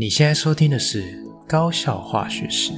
你现在收听的是《高效化学史》。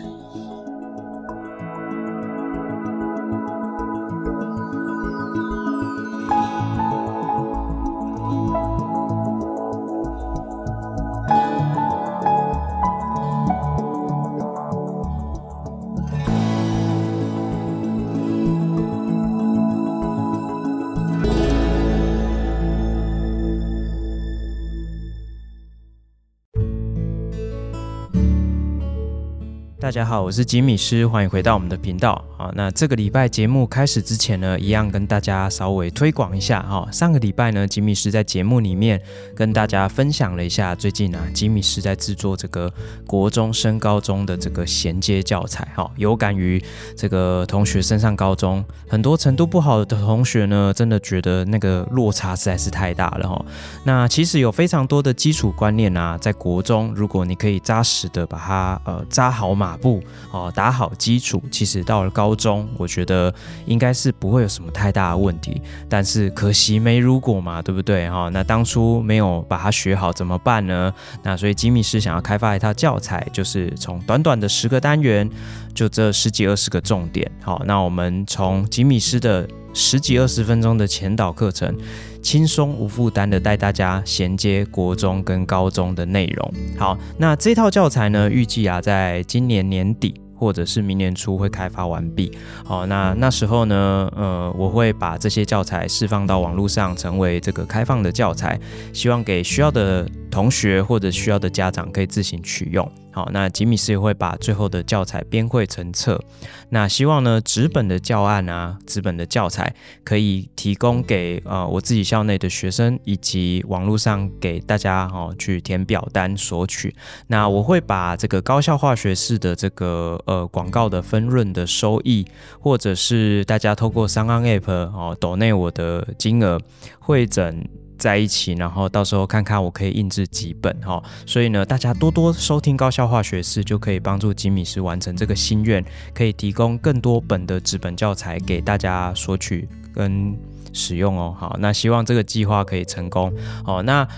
大家好，我是吉米师，欢迎回到我们的频道。那这个礼拜节目开始之前呢，一样跟大家稍微推广一下哈。上个礼拜呢，吉米师在节目里面跟大家分享了一下，最近啊，吉米师在制作这个国中升高中的这个衔接教材哈。有感于这个同学升上高中，很多程度不好的同学呢，真的觉得那个落差实在是太大了哈。那其实有非常多的基础观念啊，在国中，如果你可以扎实的把它呃扎好马。步哦，打好基础，其实到了高中，我觉得应该是不会有什么太大的问题。但是可惜没如果嘛，对不对哈？那当初没有把它学好怎么办呢？那所以吉米斯想要开发一套教材，就是从短短的十个单元，就这十几二十个重点。好，那我们从吉米斯的十几二十分钟的前导课程。轻松无负担的带大家衔接国中跟高中的内容。好，那这套教材呢，预计啊，在今年年底或者是明年初会开发完毕。好，那那时候呢，呃，我会把这些教材释放到网络上，成为这个开放的教材，希望给需要的同学或者需要的家长可以自行取用。好，那吉米斯也会把最后的教材编绘成册。那希望呢，纸本的教案啊，纸本的教材可以提供给呃我自己校内的学生，以及网络上给大家哦去填表单索取。那我会把这个高校化学式的这个呃广告的分润的收益，或者是大家透过 SoundOn App 哦抖内我的金额汇整。在一起，然后到时候看看我可以印制几本哈，所以呢，大家多多收听高校化学式，就可以帮助吉米师完成这个心愿，可以提供更多本的纸本教材给大家索取跟使用哦。好，那希望这个计划可以成功。好，那。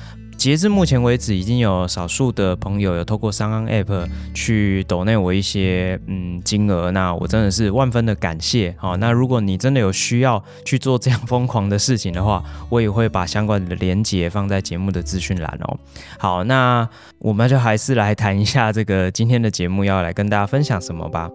截至目前为止，已经有少数的朋友有透过 sonn App 去抖内我一些嗯金额，那我真的是万分的感谢。好，那如果你真的有需要去做这样 疯狂的事情的话，我也会把相关的连接放在节目的资讯栏哦。好，那我们就还是来谈一下这个今天的节目要来跟大家分享什么吧。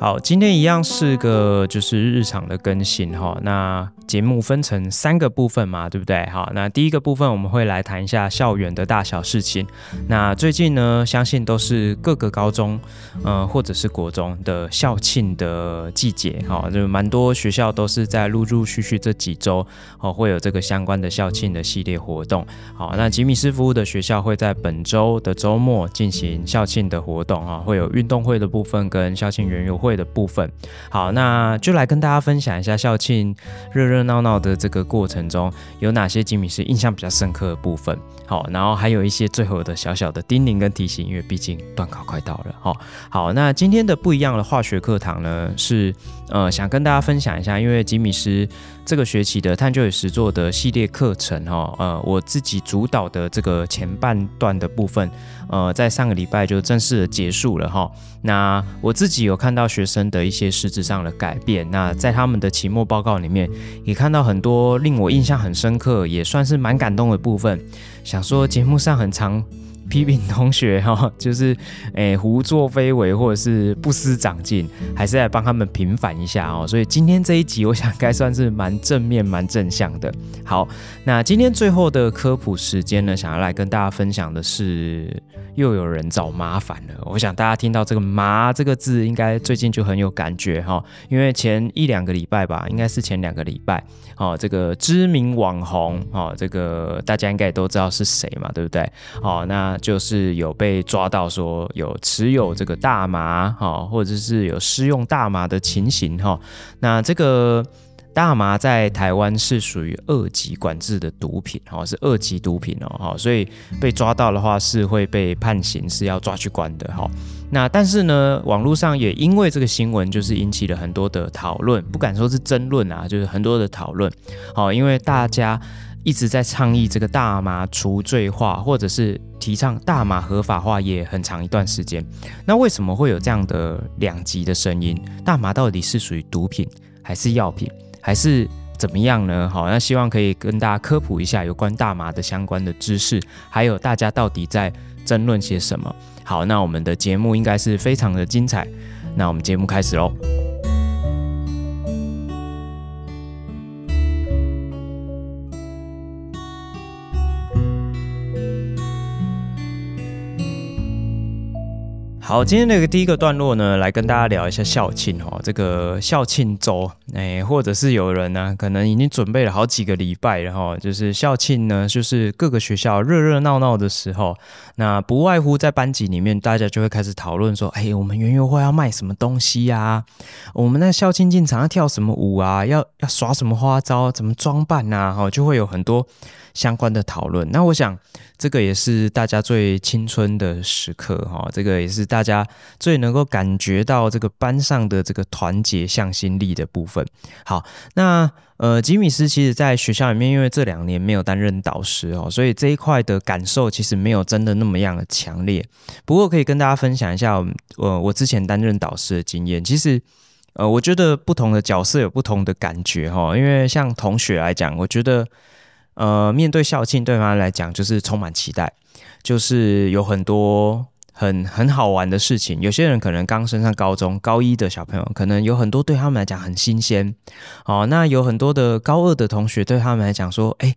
好，今天一样是个就是日常的更新哈。那节目分成三个部分嘛，对不对？好，那第一个部分我们会来谈一下校园的大小事情。那最近呢，相信都是各个高中，呃，或者是国中的校庆的季节哈，就蛮多学校都是在陆陆续续这几周哦，会有这个相关的校庆的系列活动。好，那吉米斯服务的学校会在本周的周末进行校庆的活动啊，会有运动会的部分跟校庆园游会。会的部分，好，那就来跟大家分享一下校庆热热闹闹的这个过程中有哪些吉米是印象比较深刻的部分。好，然后还有一些最后的小小的叮咛跟提醒，因为毕竟段考快到了。好，好，那今天的不一样的化学课堂呢，是呃想跟大家分享一下，因为吉米斯。这个学期的探究与实作的系列课程，哈，呃，我自己主导的这个前半段的部分，呃，在上个礼拜就正式的结束了，哈。那我自己有看到学生的一些实质上的改变，那在他们的期末报告里面，也看到很多令我印象很深刻，也算是蛮感动的部分。想说节目上很长。批评同学哈，就是诶、胡作非为或者是不思长进，还是来帮他们平反一下哦。所以今天这一集，我想该算是蛮正面、蛮正向的。好，那今天最后的科普时间呢，想要来跟大家分享的是，又有人找麻烦了。我想大家听到这个“麻”这个字，应该最近就很有感觉哈，因为前一两个礼拜吧，应该是前两个礼拜，哦，这个知名网红，哦，这个大家应该也都知道是谁嘛，对不对？哦，那。就是有被抓到说有持有这个大麻哈，或者是有施用大麻的情形哈。那这个大麻在台湾是属于二级管制的毒品哈，是二级毒品哦哈，所以被抓到的话是会被判刑，是要抓去关的哈。那但是呢，网络上也因为这个新闻，就是引起了很多的讨论，不敢说是争论啊，就是很多的讨论。好，因为大家一直在倡议这个大麻除罪化，或者是提倡大麻合法化，也很长一段时间。那为什么会有这样的两极的声音？大麻到底是属于毒品，还是药品，还是怎么样呢？好，那希望可以跟大家科普一下有关大麻的相关的知识，还有大家到底在争论些什么。好，那我们的节目应该是非常的精彩。那我们节目开始喽。好，今天那个第一个段落呢，来跟大家聊一下校庆哦，这个校庆周，哎，或者是有人呢，可能已经准备了好几个礼拜了哈，就是校庆呢，就是各个学校热热闹闹的时候，那不外乎在班级里面，大家就会开始讨论说，哎，我们园游会要卖什么东西呀？我们那校庆进场要跳什么舞啊？要要耍什么花招？怎么装扮呐？哈，就会有很多相关的讨论。那我想。这个也是大家最青春的时刻哈，这个也是大家最能够感觉到这个班上的这个团结向心力的部分。好，那呃，吉米斯其实在学校里面，因为这两年没有担任导师哦，所以这一块的感受其实没有真的那么样的强烈。不过可以跟大家分享一下，呃，我之前担任导师的经验。其实，呃，我觉得不同的角色有不同的感觉哈，因为像同学来讲，我觉得。呃，面对校庆，对他们来讲就是充满期待，就是有很多很很好玩的事情。有些人可能刚升上高中，高一的小朋友可能有很多对他们来讲很新鲜。哦，那有很多的高二的同学对他们来讲说，哎。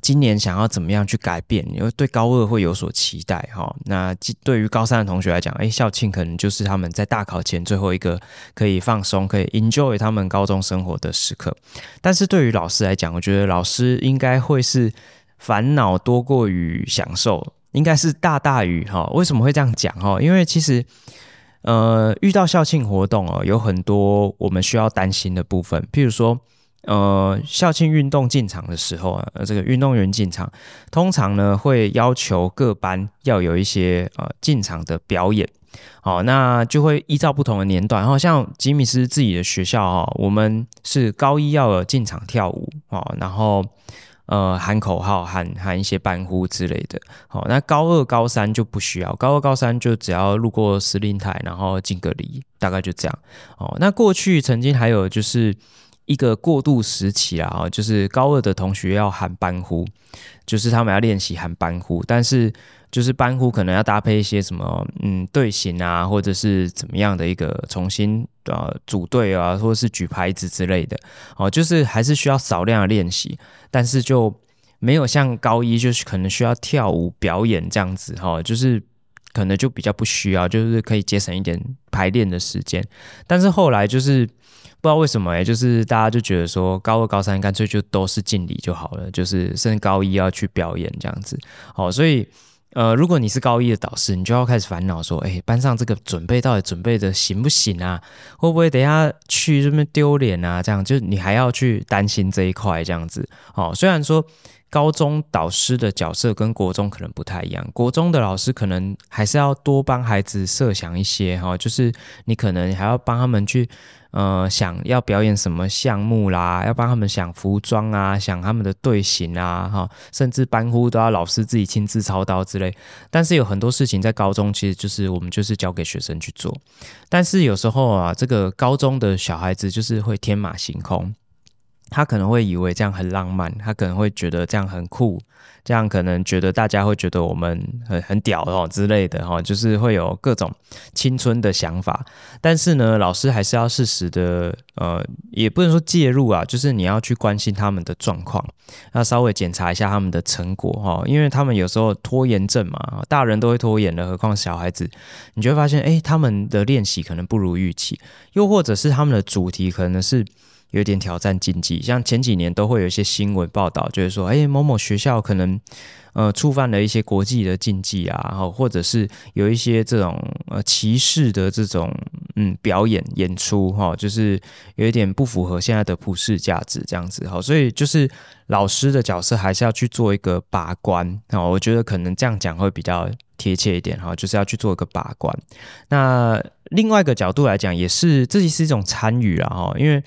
今年想要怎么样去改变？因为对高二会有所期待哈。那对于高三的同学来讲，哎，校庆可能就是他们在大考前最后一个可以放松、可以 enjoy 他们高中生活的时刻。但是对于老师来讲，我觉得老师应该会是烦恼多过于享受，应该是大大于哈。为什么会这样讲哈？因为其实呃，遇到校庆活动哦，有很多我们需要担心的部分，譬如说。呃，校庆运动进场的时候啊，这个运动员进场，通常呢会要求各班要有一些呃进场的表演，好，那就会依照不同的年段，然后像吉米斯自己的学校啊，我们是高一要有进场跳舞啊，然后呃喊口号，喊喊一些班呼之类的，好，那高二高三就不需要，高二高三就只要路过司令台，然后敬个礼，大概就这样，哦，那过去曾经还有就是。一个过渡时期啊，就是高二的同学要喊班呼，就是他们要练习喊班呼，但是就是班呼可能要搭配一些什么嗯队形啊，或者是怎么样的一个重新呃组队啊，或者是举牌子之类的哦，就是还是需要少量的练习，但是就没有像高一就是可能需要跳舞表演这样子哈，就是可能就比较不需要，就是可以节省一点排练的时间，但是后来就是。不知道为什么哎，就是大家就觉得说高二高三干脆就都是敬礼就好了，就是升高一要去表演这样子。好，所以呃，如果你是高一的导师，你就要开始烦恼说，哎，班上这个准备到底准备的行不行啊？会不会等下去这边丢脸啊？这样就你还要去担心这一块这样子。好，虽然说。高中导师的角色跟国中可能不太一样，国中的老师可能还是要多帮孩子设想一些哈，就是你可能还要帮他们去，呃，想要表演什么项目啦，要帮他们想服装啊，想他们的队形啊，哈，甚至班呼都要老师自己亲自操刀之类。但是有很多事情在高中其实就是我们就是交给学生去做，但是有时候啊，这个高中的小孩子就是会天马行空。他可能会以为这样很浪漫，他可能会觉得这样很酷，这样可能觉得大家会觉得我们很很屌哦之类的哈，就是会有各种青春的想法。但是呢，老师还是要适时的，呃，也不能说介入啊，就是你要去关心他们的状况，要稍微检查一下他们的成果哈，因为他们有时候拖延症嘛，大人都会拖延的，何况小孩子，你就会发现，哎，他们的练习可能不如预期，又或者是他们的主题可能是。有点挑战竞技，像前几年都会有一些新闻报道，就是说，哎，某某学校可能，呃，触犯了一些国际的禁忌啊，然后或者是有一些这种呃歧视的这种嗯表演演出，哈，就是有一点不符合现在的普世价值这样子，哈，所以就是老师的角色还是要去做一个把关，啊，我觉得可能这样讲会比较贴切一点哈，就是要去做一个把关。那另外一个角度来讲，也是这是一种参与啊哈，因为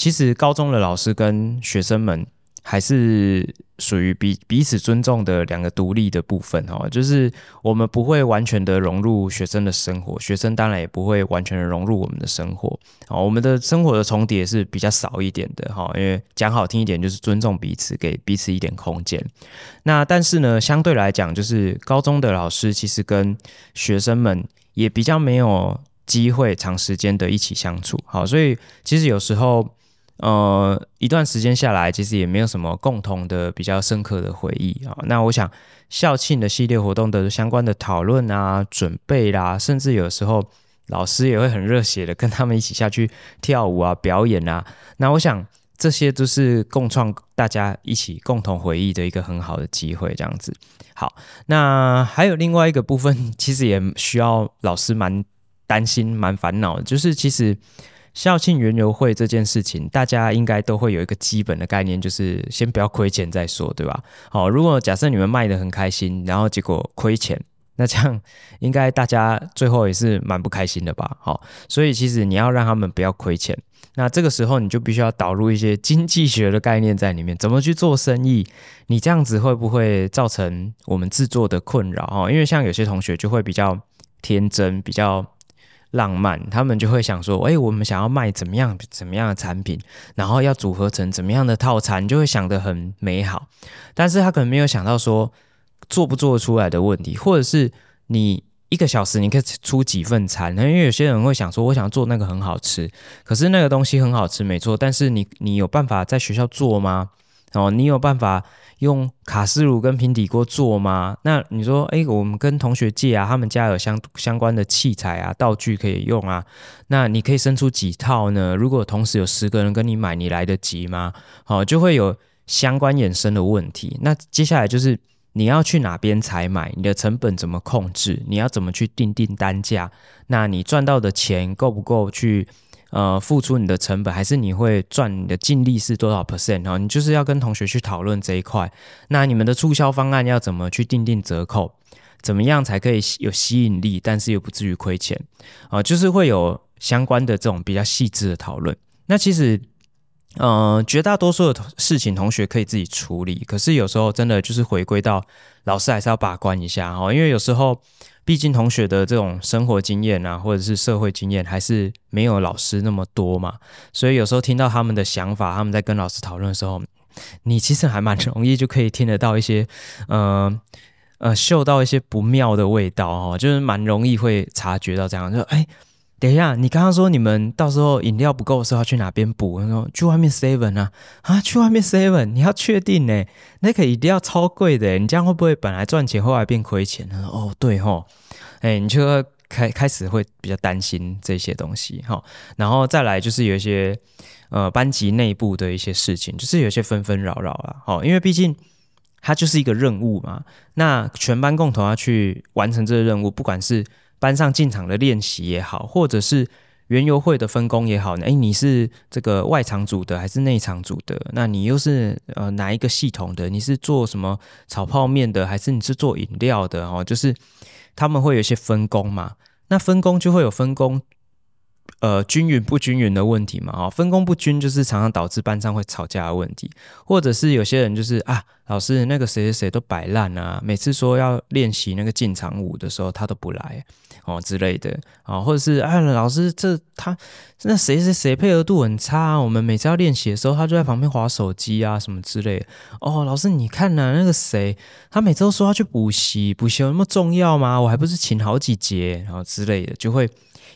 其实高中的老师跟学生们还是属于彼彼此尊重的两个独立的部分哈，就是我们不会完全的融入学生的生活，学生当然也不会完全的融入我们的生活啊，我们的生活的重叠是比较少一点的哈，因为讲好听一点就是尊重彼此，给彼此一点空间。那但是呢，相对来讲，就是高中的老师其实跟学生们也比较没有机会长时间的一起相处，好，所以其实有时候。呃，一段时间下来，其实也没有什么共同的比较深刻的回忆啊。那我想校庆的系列活动的相关的讨论啊、准备啦，甚至有时候老师也会很热血的跟他们一起下去跳舞啊、表演啊。那我想这些都是共创大家一起共同回忆的一个很好的机会，这样子。好，那还有另外一个部分，其实也需要老师蛮担心、蛮烦恼的，就是其实。校庆园游会这件事情，大家应该都会有一个基本的概念，就是先不要亏钱再说，对吧？好，如果假设你们卖得很开心，然后结果亏钱，那这样应该大家最后也是蛮不开心的吧？好，所以其实你要让他们不要亏钱，那这个时候你就必须要导入一些经济学的概念在里面，怎么去做生意？你这样子会不会造成我们制作的困扰？哈，因为像有些同学就会比较天真，比较。浪漫，他们就会想说：“哎，我们想要卖怎么样怎么样的产品，然后要组合成怎么样的套餐，就会想得很美好。但是他可能没有想到说做不做出来的问题，或者是你一个小时你可以出几份餐？因为有些人会想说，我想做那个很好吃，可是那个东西很好吃没错，但是你你有办法在学校做吗？哦，你有办法？”用卡式炉跟平底锅做吗？那你说，哎，我们跟同学借啊，他们家有相相关的器材啊、道具可以用啊。那你可以生出几套呢？如果同时有十个人跟你买，你来得及吗？好，就会有相关衍生的问题。那接下来就是你要去哪边采买？你的成本怎么控制？你要怎么去订定单价？那你赚到的钱够不够去？呃，付出你的成本，还是你会赚你的净利是多少 percent 哦？你就是要跟同学去讨论这一块。那你们的促销方案要怎么去定定折扣？怎么样才可以有吸引力，但是又不至于亏钱？啊、呃，就是会有相关的这种比较细致的讨论。那其实，呃，绝大多数的事情同学可以自己处理，可是有时候真的就是回归到老师还是要把关一下哦，因为有时候。毕竟同学的这种生活经验啊，或者是社会经验，还是没有老师那么多嘛，所以有时候听到他们的想法，他们在跟老师讨论的时候，你其实还蛮容易就可以听得到一些，呃呃，嗅到一些不妙的味道哦，就是蛮容易会察觉到这样，就哎。等一下，你刚刚说你们到时候饮料不够的时候要去哪边补？他说去外面 seven 啊啊，去外面 seven，你要确定呢？那个一定要超贵的，你这样会不会本来赚钱后来变亏钱？他说哦，对吼，哎，你就开开始会比较担心这些东西哈。然后再来就是有一些呃班级内部的一些事情，就是有些纷纷扰扰啊。好，因为毕竟它就是一个任务嘛，那全班共同要去完成这个任务，不管是。班上进场的练习也好，或者是园游会的分工也好，诶，你是这个外场组的还是内场组的？那你又是呃哪一个系统的？你是做什么炒泡面的，还是你是做饮料的？哦，就是他们会有一些分工嘛，那分工就会有分工。呃，均匀不均匀的问题嘛，哦，分工不均就是常常导致班上会吵架的问题，或者是有些人就是啊，老师那个谁谁谁都摆烂啊，每次说要练习那个进场舞的时候，他都不来哦之类的啊，或者是啊，老师这他那谁谁谁配合度很差啊，我们每次要练习的时候，他就在旁边滑手机啊什么之类的。哦，老师你看呐，那个谁，他每次都说要去补习，补习有那么重要吗？我还不是请好几节，然后之类的就会。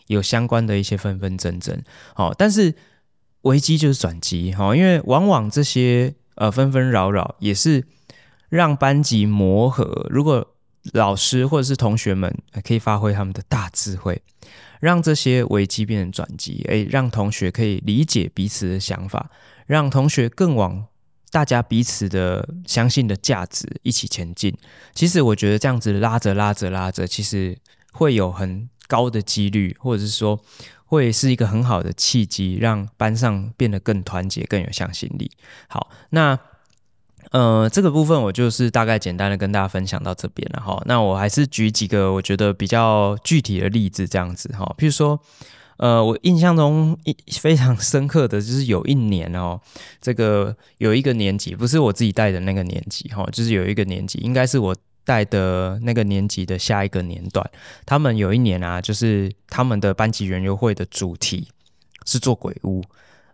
有相关的一些纷纷争争，好，但是危机就是转机，哈，因为往往这些呃纷纷扰扰也是让班级磨合。如果老师或者是同学们可以发挥他们的大智慧，让这些危机变成转机，诶，让同学可以理解彼此的想法，让同学更往大家彼此的相信的价值一起前进。其实我觉得这样子拉着拉着拉着，其实会有很。高的几率，或者是说，会是一个很好的契机，让班上变得更团结、更有向心力。好，那呃，这个部分我就是大概简单的跟大家分享到这边了哈。那我还是举几个我觉得比较具体的例子这样子哈，譬如说。呃，我印象中一 非常深刻的就是有一年哦，这个有一个年级，不是我自己带的那个年级哈，就是有一个年级，应该是我带的那个年级的下一个年段。他们有一年啊，就是他们的班级园游会的主题是做鬼屋，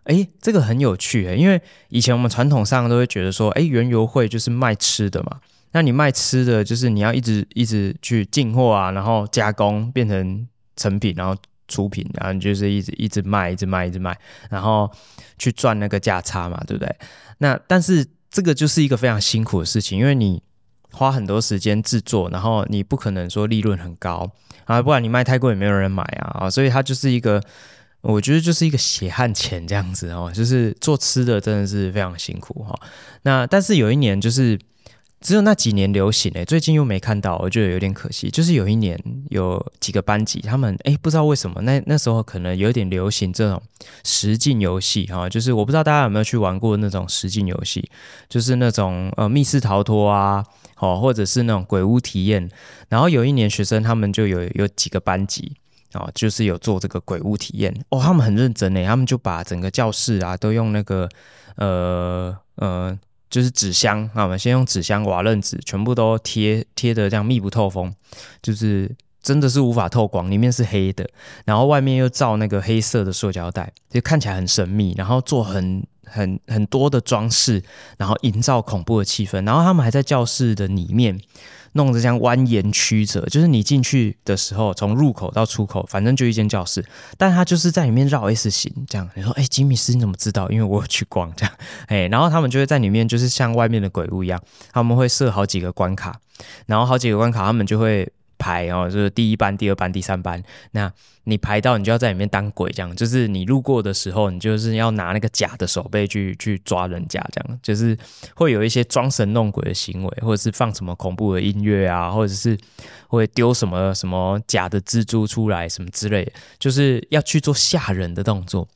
诶，这个很有趣诶，因为以前我们传统上都会觉得说，诶，原油会就是卖吃的嘛，那你卖吃的就是你要一直一直去进货啊，然后加工变成成品，然后。出品，然后就是一直一直卖，一直卖，一直卖，然后去赚那个价差嘛，对不对？那但是这个就是一个非常辛苦的事情，因为你花很多时间制作，然后你不可能说利润很高啊，不然你卖太贵也没有人买啊，所以它就是一个，我觉得就是一个血汗钱这样子哦，就是做吃的真的是非常辛苦哈。那但是有一年就是。只有那几年流行诶、最近又没看到，我觉得有点可惜。就是有一年有几个班级，他们诶、不知道为什么那那时候可能有点流行这种实境游戏哈，就是我不知道大家有没有去玩过那种实境游戏，就是那种呃密室逃脱啊，哦或者是那种鬼屋体验。然后有一年学生他们就有有几个班级哦，就是有做这个鬼屋体验哦，他们很认真诶、欸，他们就把整个教室啊都用那个呃呃。就是纸箱啊，我们先用纸箱、瓦楞纸全部都贴贴的这样密不透风，就是真的是无法透光，里面是黑的，然后外面又罩那个黑色的塑胶袋，就看起来很神秘，然后做很很很多的装饰，然后营造恐怖的气氛，然后他们还在教室的里面。弄得这样蜿蜒曲折，就是你进去的时候，从入口到出口，反正就一间教室，但他就是在里面绕 S 型这样。你说，哎，吉米斯你怎么知道？因为我有去逛这样，哎，然后他们就会在里面，就是像外面的鬼屋一样，他们会设好几个关卡，然后好几个关卡，他们就会。排哦，就是第一班、第二班、第三班。那你排到，你就要在里面当鬼，这样。就是你路过的时候，你就是要拿那个假的手背去去抓人家，这样。就是会有一些装神弄鬼的行为，或者是放什么恐怖的音乐啊，或者是会丢什么什么假的蜘蛛出来什么之类的，就是要去做吓人的动作。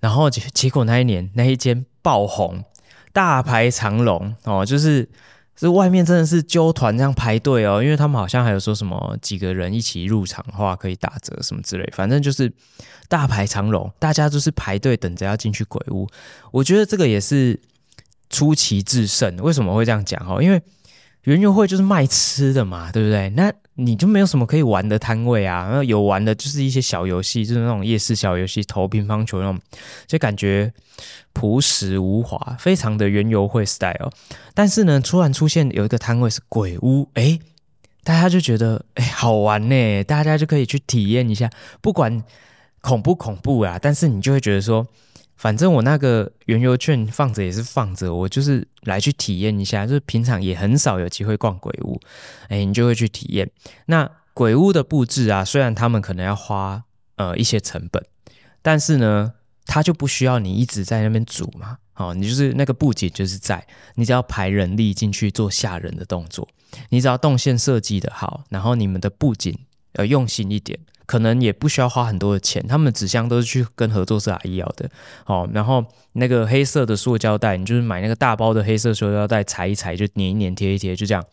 然后结结果那一年那一间爆红，大排长龙哦，就是。是外面真的是揪团这样排队哦，因为他们好像还有说什么几个人一起入场的话可以打折什么之类，反正就是大排长龙，大家就是排队等着要进去鬼屋。我觉得这个也是出奇制胜。为什么会这样讲哦？因为园游会就是卖吃的嘛，对不对？那你就没有什么可以玩的摊位啊，然后有玩的就是一些小游戏，就是那种夜市小游戏，投乒乓球那种，就感觉朴实无华，非常的园游会 style。但是呢，突然出现有一个摊位是鬼屋，诶，大家就觉得诶好玩呢，大家就可以去体验一下，不管恐不恐怖啊，但是你就会觉得说。反正我那个原油券放着也是放着，我就是来去体验一下，就是平常也很少有机会逛鬼屋，哎，你就会去体验。那鬼屋的布置啊，虽然他们可能要花呃一些成本，但是呢，他就不需要你一直在那边煮嘛，哦，你就是那个布景就是在，你只要排人力进去做吓人的动作，你只要动线设计的好，然后你们的布景呃用心一点。可能也不需要花很多的钱，他们纸箱都是去跟合作社阿姨要的，哦，然后那个黑色的塑胶袋，你就是买那个大包的黑色塑胶袋，裁一裁就粘一粘贴一贴，就这样。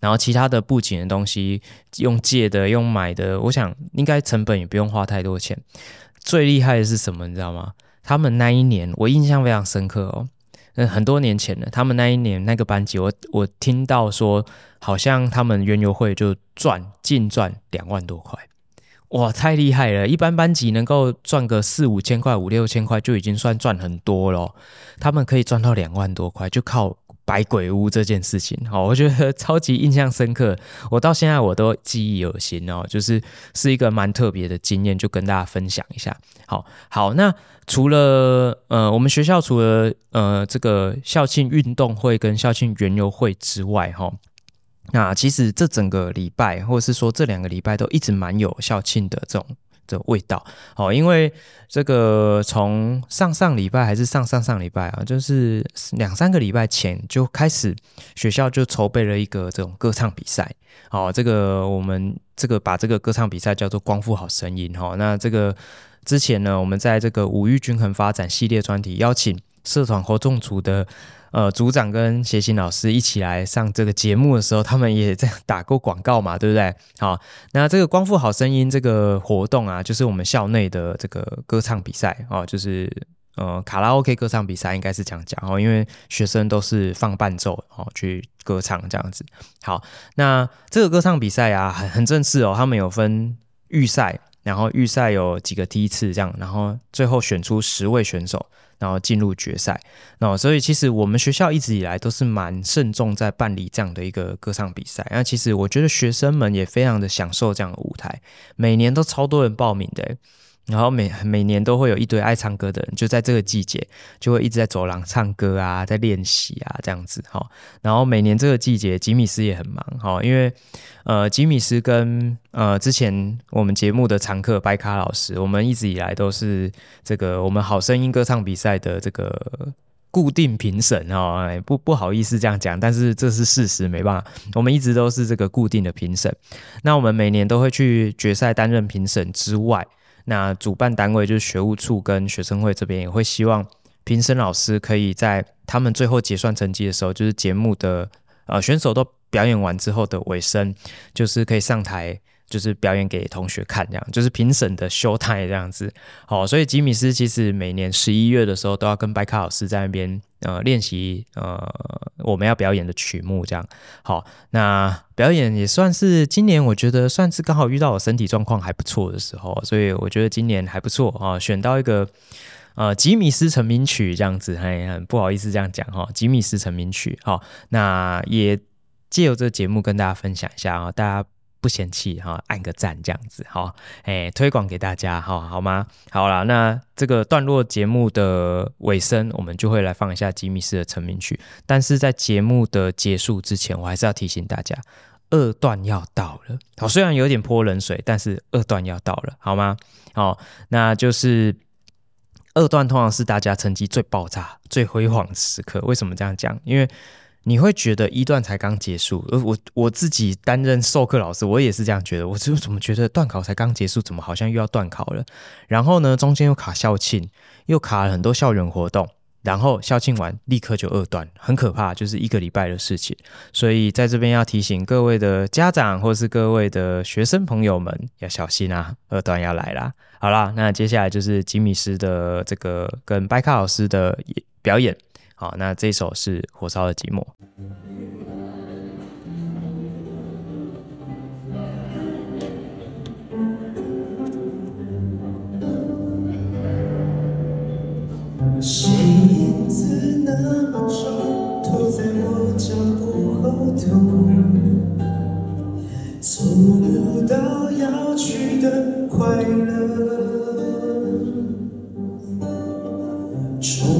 然后其他的布景的东西用借的用买的，我想应该成本也不用花太多钱。最厉害的是什么，你知道吗？他们那一年我印象非常深刻哦，嗯，很多年前了，他们那一年那个班级，我我听到说，好像他们园游会就赚净赚两万多块。哇，太厉害了！一般班级能够赚个四五千块、五六千块就已经算赚很多了，他们可以赚到两万多块，就靠摆鬼屋这件事情。好，我觉得超级印象深刻，我到现在我都记忆犹新哦，就是是一个蛮特别的经验，就跟大家分享一下。好，好，那除了呃，我们学校除了呃这个校庆运动会跟校庆园游会之外，哈。那其实这整个礼拜，或者是说这两个礼拜，都一直蛮有校庆的这种的味道哦。因为这个从上上礼拜还是上上上礼拜啊，就是两三个礼拜前就开始，学校就筹备了一个这种歌唱比赛。哦，这个我们这个把这个歌唱比赛叫做“光复好声音”哈。那这个之前呢，我们在这个五育均衡发展系列专题邀请社团活动组的。呃组长跟协行老师一起来上这个节目的时候，他们也在打过广告嘛，对不对？好，那这个光复好声音这个活动啊，就是我们校内的这个歌唱比赛哦，就是。呃，卡拉 OK 歌唱比赛应该是这样讲哦，因为学生都是放伴奏哦去歌唱这样子。好，那这个歌唱比赛啊，很很正式哦，他们有分预赛，然后预赛有几个梯次这样，然后最后选出十位选手，然后进入决赛。那所以其实我们学校一直以来都是蛮慎重在办理这样的一个歌唱比赛。那其实我觉得学生们也非常的享受这样的舞台，每年都超多人报名的。然后每每年都会有一堆爱唱歌的人，就在这个季节就会一直在走廊唱歌啊，在练习啊这样子哈。然后每年这个季节，吉米斯也很忙哈，因为呃吉米斯跟呃之前我们节目的常客白卡老师，我们一直以来都是这个我们好声音歌唱比赛的这个固定评审哈。不不好意思这样讲，但是这是事实，没办法，我们一直都是这个固定的评审。那我们每年都会去决赛担任评审之外。那主办单位就是学务处跟学生会这边也会希望评审老师可以在他们最后结算成绩的时候，就是节目的呃选手都表演完之后的尾声，就是可以上台。就是表演给同学看，这样就是评审的 show time 这样子。好，所以吉米斯其实每年十一月的时候都要跟白卡老师在那边呃练习呃我们要表演的曲目这样。好，那表演也算是今年我觉得算是刚好遇到我身体状况还不错的时候，所以我觉得今年还不错啊，选到一个呃吉米斯成名曲这样子，嘿，很不好意思这样讲哈，吉米斯成名曲。好，那也借由这个节目跟大家分享一下啊，大家。不嫌弃哈，按个赞这样子哈，哎，推广给大家哈，好吗？好啦，那这个段落节目的尾声，我们就会来放一下吉米斯的成名曲。但是在节目的结束之前，我还是要提醒大家，二段要到了。好，虽然有点泼冷水，但是二段要到了，好吗？好，那就是二段通常是大家成绩最爆炸、最辉煌的时刻。为什么这样讲？因为你会觉得一段才刚结束，而我我自己担任授课老师，我也是这样觉得。我就怎么觉得段考才刚结束，怎么好像又要段考了？然后呢，中间又卡校庆，又卡了很多校园活动，然后校庆完立刻就二段，很可怕，就是一个礼拜的事情。所以在这边要提醒各位的家长或是各位的学生朋友们要小心啊，二段要来啦。好啦，那接下来就是吉米斯的这个跟白卡老师的表演。好，那这首是《火烧的寂寞》。谁影子那么重，拖在我脚步后头，走不到要去的快乐。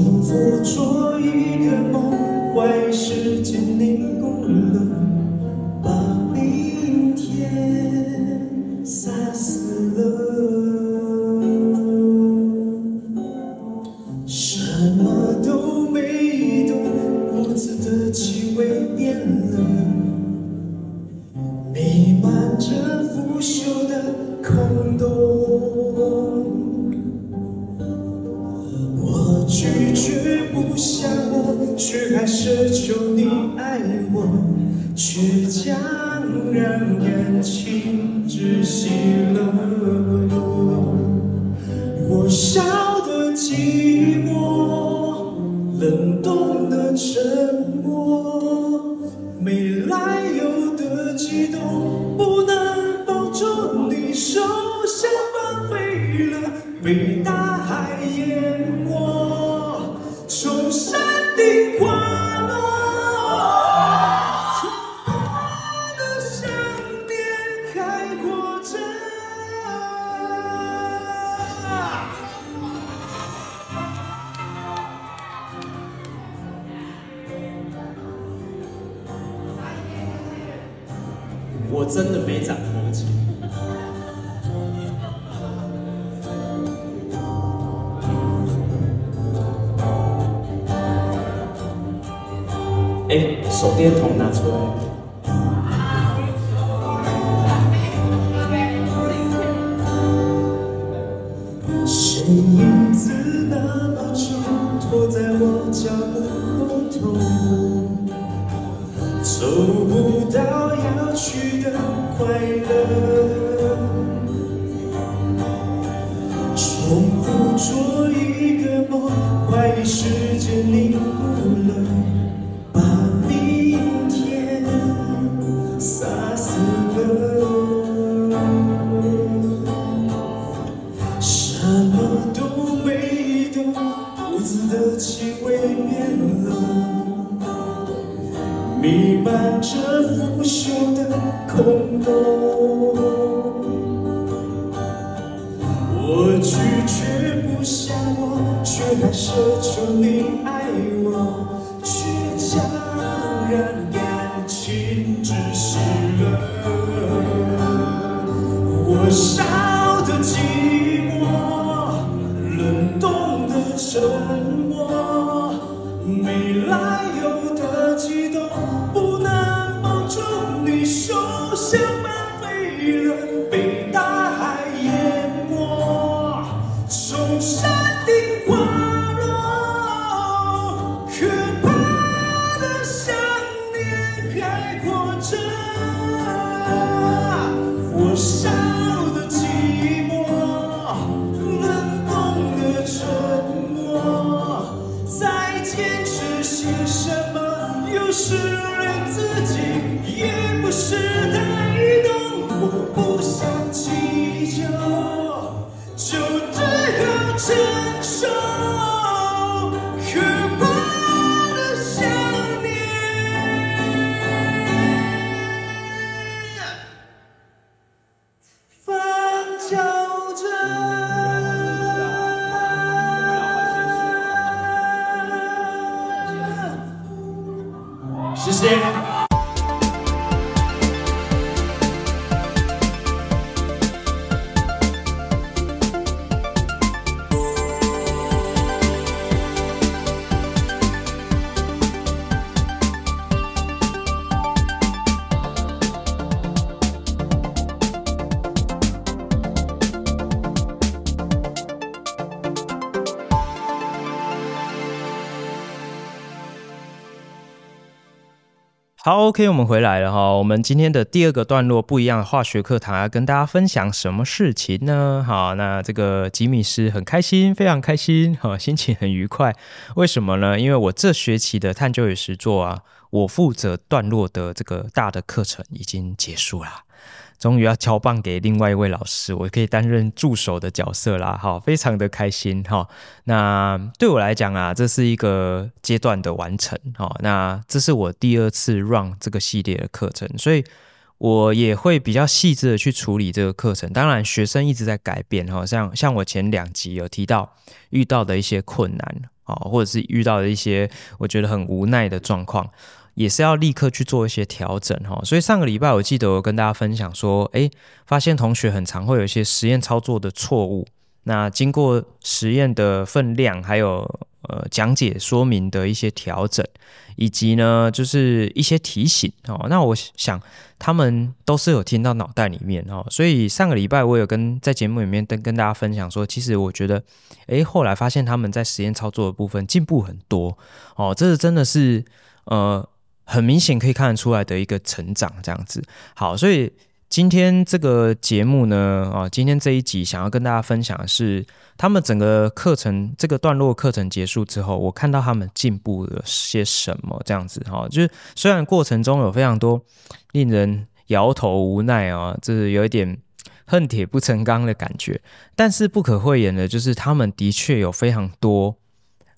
重复做一个梦，坏时间凝固却不想我，却还奢求你爱我，倔强让感情窒息了。活着，火烧的寂寞，冷冻的沉默，再坚持些什么？有时连自己也不是太懂，我不想计较，就只好承好，OK，我们回来了哈。我们今天的第二个段落，不一样的化学课堂，要跟大家分享什么事情呢？好，那这个吉米斯很开心，非常开心，哈，心情很愉快。为什么呢？因为我这学期的探究与实作啊，我负责段落的这个大的课程已经结束了。终于要交棒给另外一位老师，我可以担任助手的角色啦，好，非常的开心哈。那对我来讲啊，这是一个阶段的完成，哈，那这是我第二次 run 这个系列的课程，所以我也会比较细致的去处理这个课程。当然，学生一直在改变，哈，像像我前两集有提到遇到的一些困难，啊，或者是遇到的一些我觉得很无奈的状况。也是要立刻去做一些调整哈，所以上个礼拜我记得我跟大家分享说，诶，发现同学很常会有一些实验操作的错误，那经过实验的分量，还有呃讲解说明的一些调整，以及呢就是一些提醒哦，那我想他们都是有听到脑袋里面哦，所以上个礼拜我有跟在节目里面跟跟大家分享说，其实我觉得，诶，后来发现他们在实验操作的部分进步很多。哦，这是真的是呃。很明显可以看得出来的一个成长，这样子。好，所以今天这个节目呢，啊，今天这一集想要跟大家分享的是，他们整个课程这个段落课程结束之后，我看到他们进步了些什么，这样子。哈，就是虽然过程中有非常多令人摇头无奈啊，就是有一点恨铁不成钢的感觉，但是不可讳言的，就是他们的确有非常多。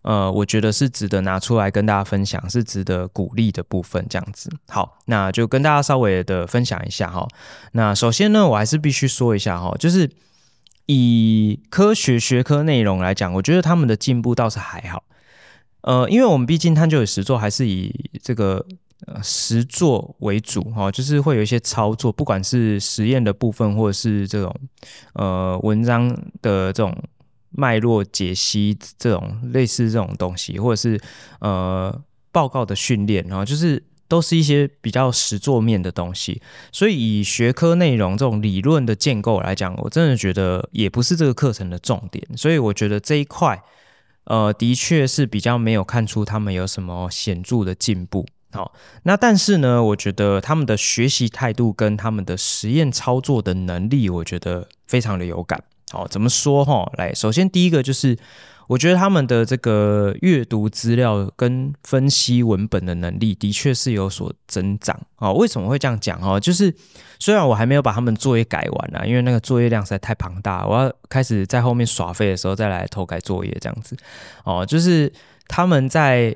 呃，我觉得是值得拿出来跟大家分享，是值得鼓励的部分，这样子。好，那就跟大家稍微的分享一下哈。那首先呢，我还是必须说一下哈，就是以科学学科内容来讲，我觉得他们的进步倒是还好。呃，因为我们毕竟探究与实作还是以这个呃实作为主哈，就是会有一些操作，不管是实验的部分，或者是这种呃文章的这种。脉络解析这种类似这种东西，或者是呃报告的训练，然后就是都是一些比较实作面的东西。所以以学科内容这种理论的建构来讲，我真的觉得也不是这个课程的重点。所以我觉得这一块呃，的确是比较没有看出他们有什么显著的进步。好，那但是呢，我觉得他们的学习态度跟他们的实验操作的能力，我觉得非常的有感。好，怎么说哈？来，首先第一个就是。我觉得他们的这个阅读资料跟分析文本的能力的确是有所增长啊。为什么会这样讲哦？就是虽然我还没有把他们作业改完啊，因为那个作业量实在太庞大，我要开始在后面耍废的时候再来偷改作业这样子哦。就是他们在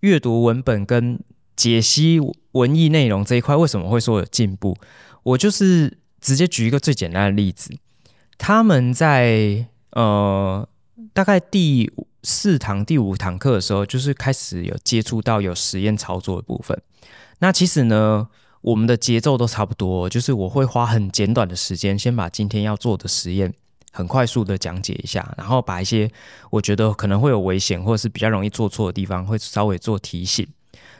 阅读文本跟解析文艺内容这一块，为什么会说有进步？我就是直接举一个最简单的例子，他们在呃。大概第四堂、第五堂课的时候，就是开始有接触到有实验操作的部分。那其实呢，我们的节奏都差不多，就是我会花很简短的时间，先把今天要做的实验很快速的讲解一下，然后把一些我觉得可能会有危险或者是比较容易做错的地方，会稍微做提醒。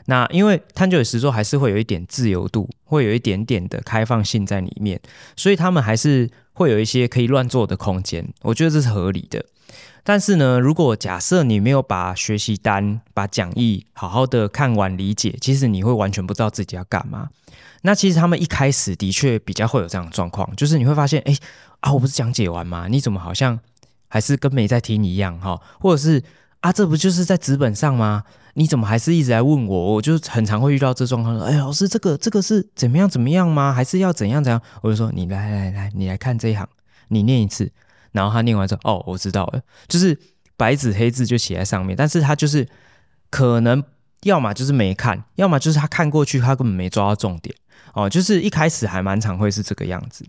那因为探究与实作还是会有一点自由度，会有一点点的开放性在里面，所以他们还是会有一些可以乱做的空间。我觉得这是合理的。但是呢，如果假设你没有把学习单、把讲义好好的看完理解，其实你会完全不知道自己要干嘛。那其实他们一开始的确比较会有这样的状况，就是你会发现，哎啊，我不是讲解完吗？你怎么好像还是跟没在听一样哈？或者是啊，这不就是在纸本上吗？你怎么还是一直来问我？我就很常会遇到这状况，说，哎，老师，这个这个是怎么样怎么样吗？还是要怎样怎样？我就说，你来来来，你来看这一行，你念一次。然后他念完之后，哦，我知道了，就是白纸黑字就写在上面。但是他就是可能要么就是没看，要么就是他看过去，他根本没抓到重点。哦，就是一开始还蛮常会是这个样子。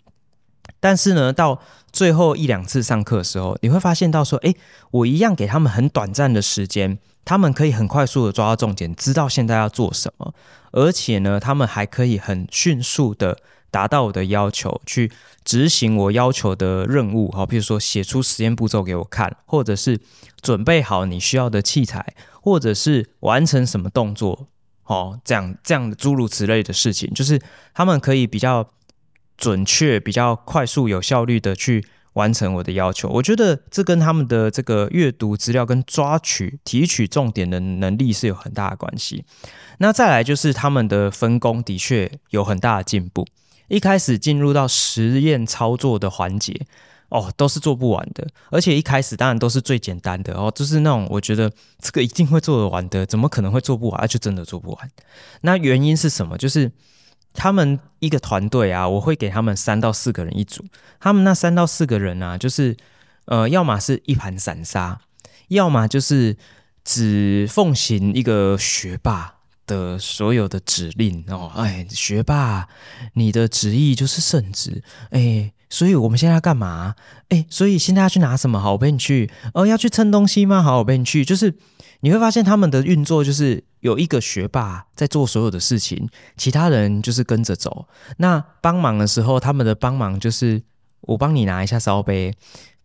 但是呢，到最后一两次上课的时候，你会发现到说，诶，我一样给他们很短暂的时间，他们可以很快速的抓到重点，知道现在要做什么，而且呢，他们还可以很迅速的。达到我的要求，去执行我要求的任务，好，比如说写出实验步骤给我看，或者是准备好你需要的器材，或者是完成什么动作，好，这样这样诸如此类的事情，就是他们可以比较准确、比较快速、有效率的去完成我的要求。我觉得这跟他们的这个阅读资料跟抓取、提取重点的能力是有很大的关系。那再来就是他们的分工的确有很大的进步。一开始进入到实验操作的环节，哦，都是做不完的。而且一开始当然都是最简单的哦，就是那种我觉得这个一定会做得完的，怎么可能会做不完？啊，就真的做不完。那原因是什么？就是他们一个团队啊，我会给他们三到四个人一组。他们那三到四个人啊，就是呃，要么是一盘散沙，要么就是只奉行一个学霸。的所有的指令哦，哎，学霸，你的旨意就是圣旨，哎，所以我们现在要干嘛？哎，所以现在要去拿什么？好，我陪你去。哦，要去称东西吗？好，我陪你去。就是你会发现他们的运作就是有一个学霸在做所有的事情，其他人就是跟着走。那帮忙的时候，他们的帮忙就是我帮你拿一下烧杯。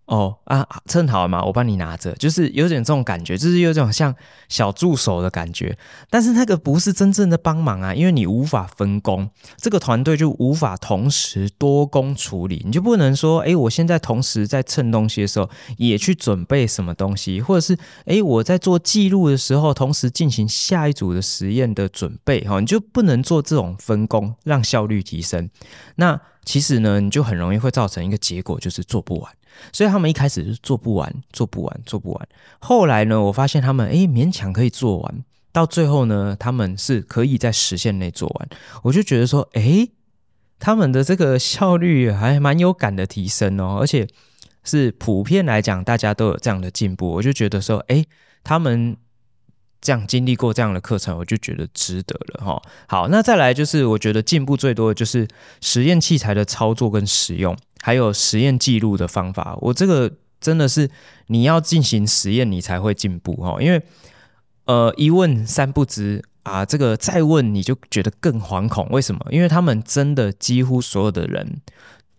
哦啊，称好了嘛，我帮你拿着，就是有点这种感觉，就是有种像小助手的感觉。但是那个不是真正的帮忙啊，因为你无法分工，这个团队就无法同时多工处理。你就不能说，哎，我现在同时在称东西的时候，也去准备什么东西，或者是，哎，我在做记录的时候，同时进行下一组的实验的准备。哈，你就不能做这种分工，让效率提升。那其实呢，你就很容易会造成一个结果，就是做不完。所以他们一开始是做不完，做不完，做不完。后来呢，我发现他们诶勉强可以做完，到最后呢，他们是可以在时限内做完。我就觉得说，诶，他们的这个效率还蛮有感的提升哦，而且是普遍来讲，大家都有这样的进步。我就觉得说，诶，他们。这样经历过这样的课程，我就觉得值得了哈。好，那再来就是我觉得进步最多的就是实验器材的操作跟使用，还有实验记录的方法。我这个真的是你要进行实验，你才会进步哈。因为呃一问三不知啊，这个再问你就觉得更惶恐。为什么？因为他们真的几乎所有的人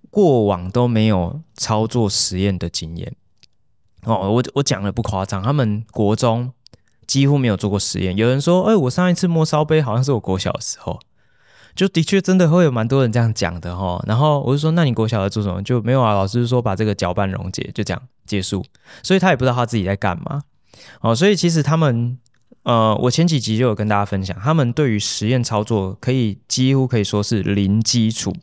过往都没有操作实验的经验哦。我我讲的不夸张，他们国中。几乎没有做过实验。有人说：“哎、我上一次摸烧杯好像是我国小的时候。”就的确真的会有蛮多人这样讲的哈。然后我就说：“那你国小在做什么？”就没有啊，老师说把这个搅拌溶解，就这样结束。所以他也不知道他自己在干嘛。哦，所以其实他们，呃，我前几集就有跟大家分享，他们对于实验操作可以几乎可以说是零基础，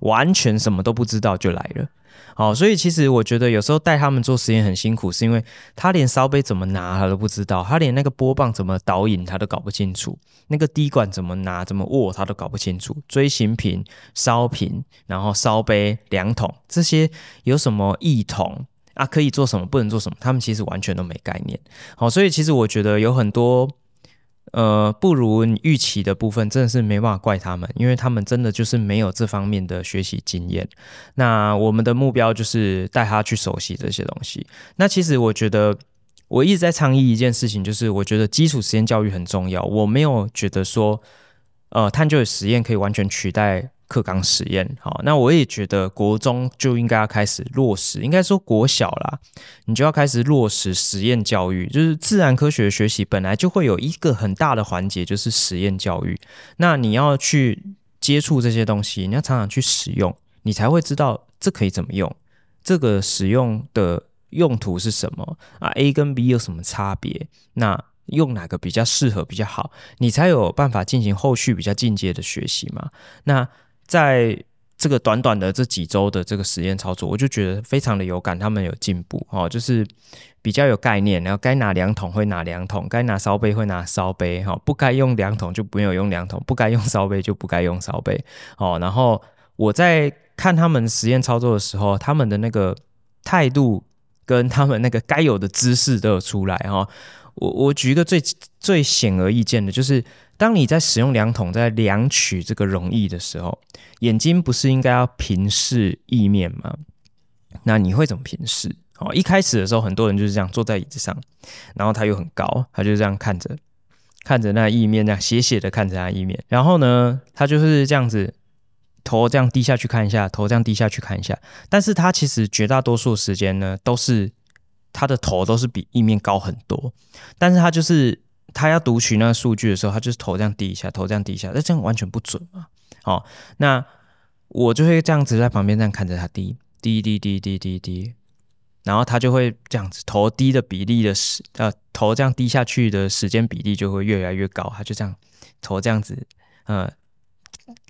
完全什么都不知道就来了。好，所以其实我觉得有时候带他们做实验很辛苦，是因为他连烧杯怎么拿他都不知道，他连那个波棒怎么导引他都搞不清楚，那个滴管怎么拿怎么握他都搞不清楚，锥形瓶、烧瓶，然后烧杯、量筒这些有什么异同啊？可以做什么，不能做什么？他们其实完全都没概念。好，所以其实我觉得有很多。呃，不如你预期的部分，真的是没办法怪他们，因为他们真的就是没有这方面的学习经验。那我们的目标就是带他去熟悉这些东西。那其实我觉得，我一直在倡议一件事情，就是我觉得基础实验教育很重要。我没有觉得说，呃，探究的实验可以完全取代。课纲实验，好，那我也觉得国中就应该要开始落实，应该说国小啦，你就要开始落实实验教育。就是自然科学的学习本来就会有一个很大的环节，就是实验教育。那你要去接触这些东西，你要常常去使用，你才会知道这可以怎么用，这个使用的用途是什么啊？A 跟 B 有什么差别？那用哪个比较适合比较好？你才有办法进行后续比较进阶的学习嘛？那在这个短短的这几周的这个实验操作，我就觉得非常的有感，他们有进步哦，就是比较有概念，然后该拿量筒会拿量筒，该拿烧杯会拿烧杯哈，不该用量筒就不用用量筒，不该用烧杯就不该用烧杯哦。然后我在看他们实验操作的时候，他们的那个态度跟他们那个该有的姿势都有出来哈。我我举一个最最显而易见的，就是。当你在使用量筒在量取这个溶液的时候，眼睛不是应该要平视液面吗？那你会怎么平视？哦，一开始的时候，很多人就是这样坐在椅子上，然后他又很高，他就这样看着，看着那液面，那样斜斜的看着那液面。然后呢，他就是这样子，头这样低下去看一下，头这样低下去看一下。但是他其实绝大多数时间呢，都是他的头都是比液面高很多，但是他就是。他要读取那个数据的时候，他就是头这样低一下，头这样低一下，那这样完全不准嘛。好，那我就会这样子在旁边这样看着他低，低低低低低低，然后他就会这样子头低的比例的时，呃，头这样低下去的时间比例就会越来越高。他就这样头这样子，呃，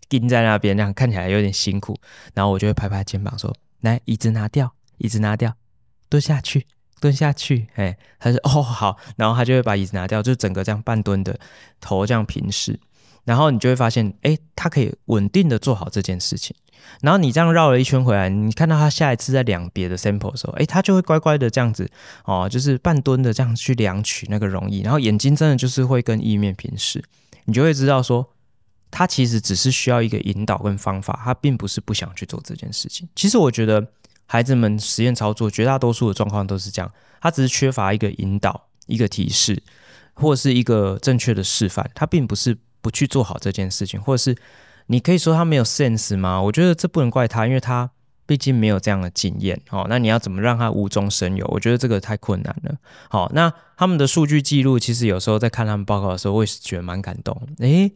钉在那边，这样看起来有点辛苦。然后我就会拍拍肩膀说：“来，椅子拿掉，椅子拿掉，蹲下去。”蹲下去，哎，他说哦好，然后他就会把椅子拿掉，就整个这样半蹲的头这样平视，然后你就会发现，哎，他可以稳定的做好这件事情。然后你这样绕了一圈回来，你看到他下一次在量别的 sample 的时候，哎，他就会乖乖的这样子哦，就是半蹲的这样去量取那个容易，然后眼睛真的就是会跟意面平视，你就会知道说，他其实只是需要一个引导跟方法，他并不是不想去做这件事情。其实我觉得。孩子们实验操作，绝大多数的状况都是这样，他只是缺乏一个引导、一个提示，或是一个正确的示范。他并不是不去做好这件事情，或者是你可以说他没有 sense 吗？我觉得这不能怪他，因为他毕竟没有这样的经验。好，那你要怎么让他无中生有？我觉得这个太困难了。好，那他们的数据记录，其实有时候在看他们报告的时候，我也是觉得蛮感动。诶，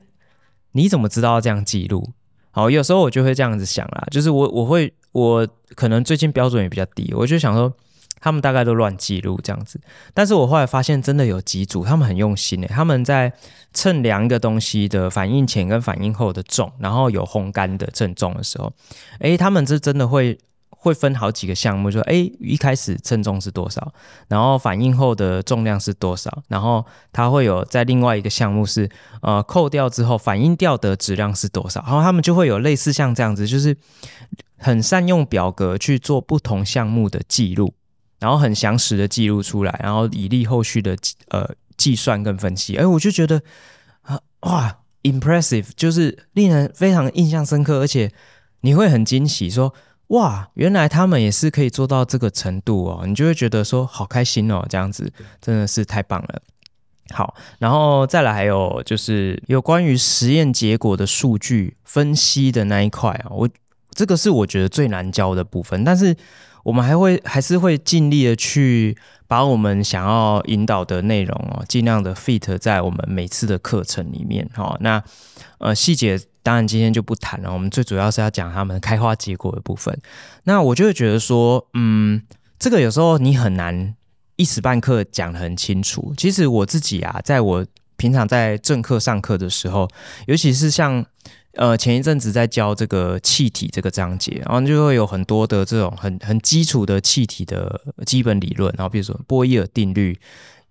你怎么知道要这样记录？好，有时候我就会这样子想啦，就是我我会。我可能最近标准也比较低，我就想说他们大概都乱记录这样子，但是我后来发现真的有几组他们很用心诶，他们在称量一个东西的反应前跟反应后的重，然后有烘干的称重的时候，诶，他们是真的会。会分好几个项目，说哎，一开始称重是多少，然后反应后的重量是多少，然后它会有在另外一个项目是呃扣掉之后反应掉的质量是多少，然后他们就会有类似像这样子，就是很善用表格去做不同项目的记录，然后很详实的记录出来，然后以利后续的呃计算跟分析。哎，我就觉得啊哇，impressive，就是令人非常印象深刻，而且你会很惊喜说。哇，原来他们也是可以做到这个程度哦，你就会觉得说好开心哦，这样子真的是太棒了。好，然后再来还有就是有关于实验结果的数据分析的那一块啊，我这个是我觉得最难教的部分，但是我们还会还是会尽力的去把我们想要引导的内容哦，尽量的 fit 在我们每次的课程里面。好，那呃细节。当然，今天就不谈了。我们最主要是要讲他们开花结果的部分。那我就会觉得说，嗯，这个有时候你很难一时半刻讲得很清楚。其实我自己啊，在我平常在正课上课的时候，尤其是像呃前一阵子在教这个气体这个章节，然后就会有很多的这种很很基础的气体的基本理论，然后比如说波义尔定律。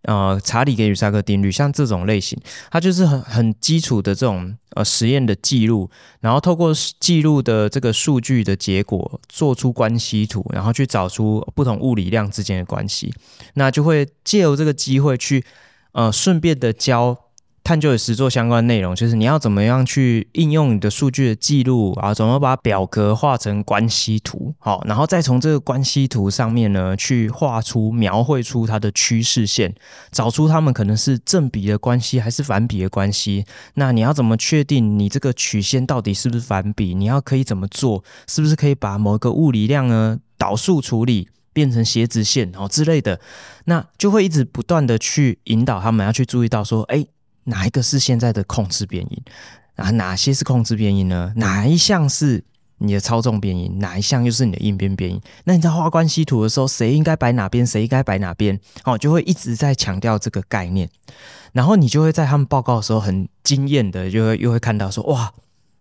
呃，查理给与萨克定律，像这种类型，它就是很很基础的这种呃实验的记录，然后透过记录的这个数据的结果，做出关系图，然后去找出不同物理量之间的关系，那就会借由这个机会去呃顺便的教。探究与实作相关内容，就是你要怎么样去应用你的数据的记录啊，怎么把表格画成关系图，好，然后再从这个关系图上面呢，去画出、描绘出它的趋势线，找出它们可能是正比的关系还是反比的关系。那你要怎么确定你这个曲线到底是不是反比？你要可以怎么做？是不是可以把某一个物理量呢导数处理变成斜直线哦之类的？那就会一直不断的去引导他们要去注意到说，哎。哪一个是现在的控制变因啊？哪些是控制变异呢？哪一项是你的操纵变异？哪一项又是你的应变变异？那你在画关系图的时候，谁应该摆哪边？谁应该摆哪边？哦，就会一直在强调这个概念。然后你就会在他们报告的时候很惊艳的，就会又会看到说，哇，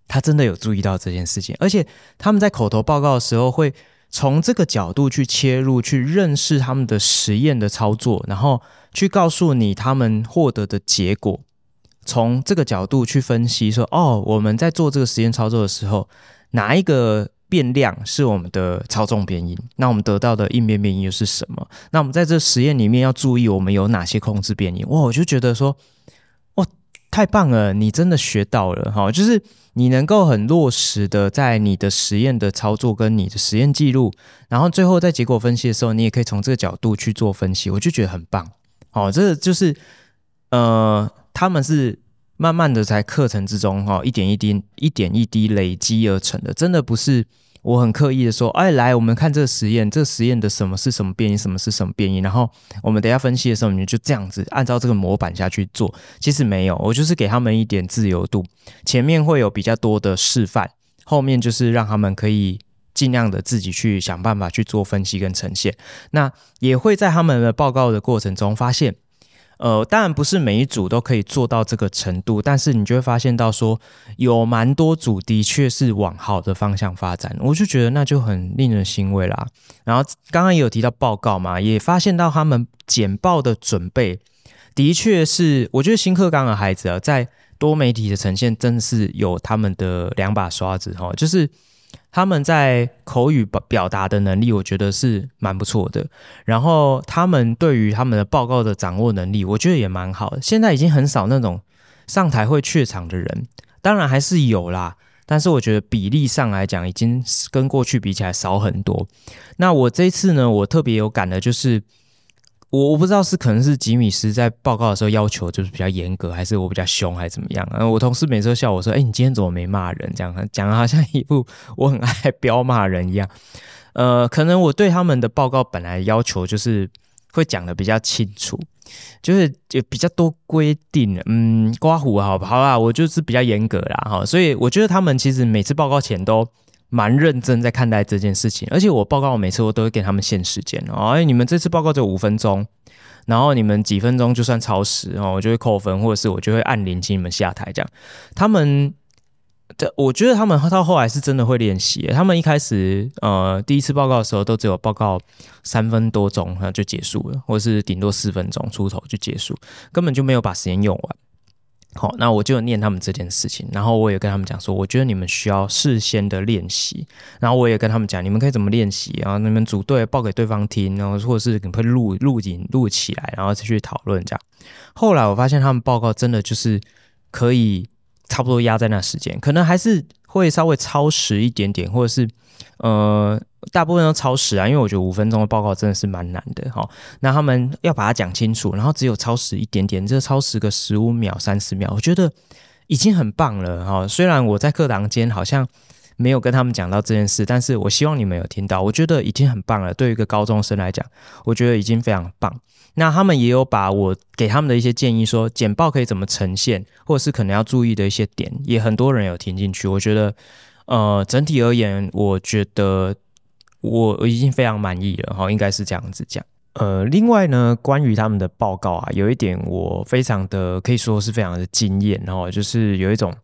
他真的有注意到这件事情。而且他们在口头报告的时候，会从这个角度去切入，去认识他们的实验的操作，然后去告诉你他们获得的结果。从这个角度去分析，说哦，我们在做这个实验操作的时候，哪一个变量是我们的操纵变音？那我们得到的应变变音又是什么？那我们在这实验里面要注意，我们有哪些控制变音？哇，我就觉得说，哇，太棒了！你真的学到了哈，就是你能够很落实的在你的实验的操作跟你的实验记录，然后最后在结果分析的时候，你也可以从这个角度去做分析，我就觉得很棒。哦，这就是呃。他们是慢慢的在课程之中哈，一点一滴、一点一滴累积而成的，真的不是我很刻意的说，哎，来，我们看这个实验，这个实验的什么是什么变异，什么是什么变异，然后我们等下分析的时候，你就这样子按照这个模板下去做。其实没有，我就是给他们一点自由度，前面会有比较多的示范，后面就是让他们可以尽量的自己去想办法去做分析跟呈现。那也会在他们的报告的过程中发现。呃，当然不是每一组都可以做到这个程度，但是你就会发现到说，有蛮多组的确是往好的方向发展，我就觉得那就很令人欣慰啦。然后刚刚也有提到报告嘛，也发现到他们简报的准备的确是，我觉得新课纲的孩子啊，在多媒体的呈现真的是有他们的两把刷子哈，就是。他们在口语表表达的能力，我觉得是蛮不错的。然后他们对于他们的报告的掌握能力，我觉得也蛮好的。现在已经很少那种上台会怯场的人，当然还是有啦，但是我觉得比例上来讲，已经跟过去比起来少很多。那我这次呢，我特别有感的就是。我我不知道是可能是吉米斯在报告的时候要求就是比较严格，还是我比较凶，还是怎么样？然后我同事每次都笑我说：“哎，你今天怎么没骂人？”这样讲好像一副 我很爱飙骂人一样。呃，可能我对他们的报告本来要求就是会讲的比较清楚，就是就比较多规定。嗯，刮胡好吧，好吧，我就是比较严格啦哈。所以我觉得他们其实每次报告前都。蛮认真在看待这件事情，而且我报告我每次我都会给他们限时间哦，哎，你们这次报告只有五分钟，然后你们几分钟就算超时哦，我就会扣分，或者是我就会按铃请你们下台这样。他们的，我觉得他们到后来是真的会练习。他们一开始呃第一次报告的时候都只有报告三分多钟，然后就结束了，或者是顶多四分钟出头就结束，根本就没有把时间用完。好，那我就念他们这件事情，然后我也跟他们讲说，我觉得你们需要事先的练习，然后我也跟他们讲，你们可以怎么练习，然后你们组队报给对方听，然后或者是你会录录影录起来，然后再去讨论这样。后来我发现他们报告真的就是可以差不多压在那时间，可能还是会稍微超时一点点，或者是呃。大部分都超时啊，因为我觉得五分钟的报告真的是蛮难的哈。那他们要把它讲清楚，然后只有超时一点点，这超时个十五秒、三十秒，我觉得已经很棒了哈。虽然我在课堂间好像没有跟他们讲到这件事，但是我希望你们有听到，我觉得已经很棒了。对于一个高中生来讲，我觉得已经非常棒。那他们也有把我给他们的一些建议，说简报可以怎么呈现，或者是可能要注意的一些点，也很多人有听进去。我觉得，呃，整体而言，我觉得。我已经非常满意了哈，应该是这样子讲。呃，另外呢，关于他们的报告啊，有一点我非常的可以说是非常的惊艳哦，就是有一种。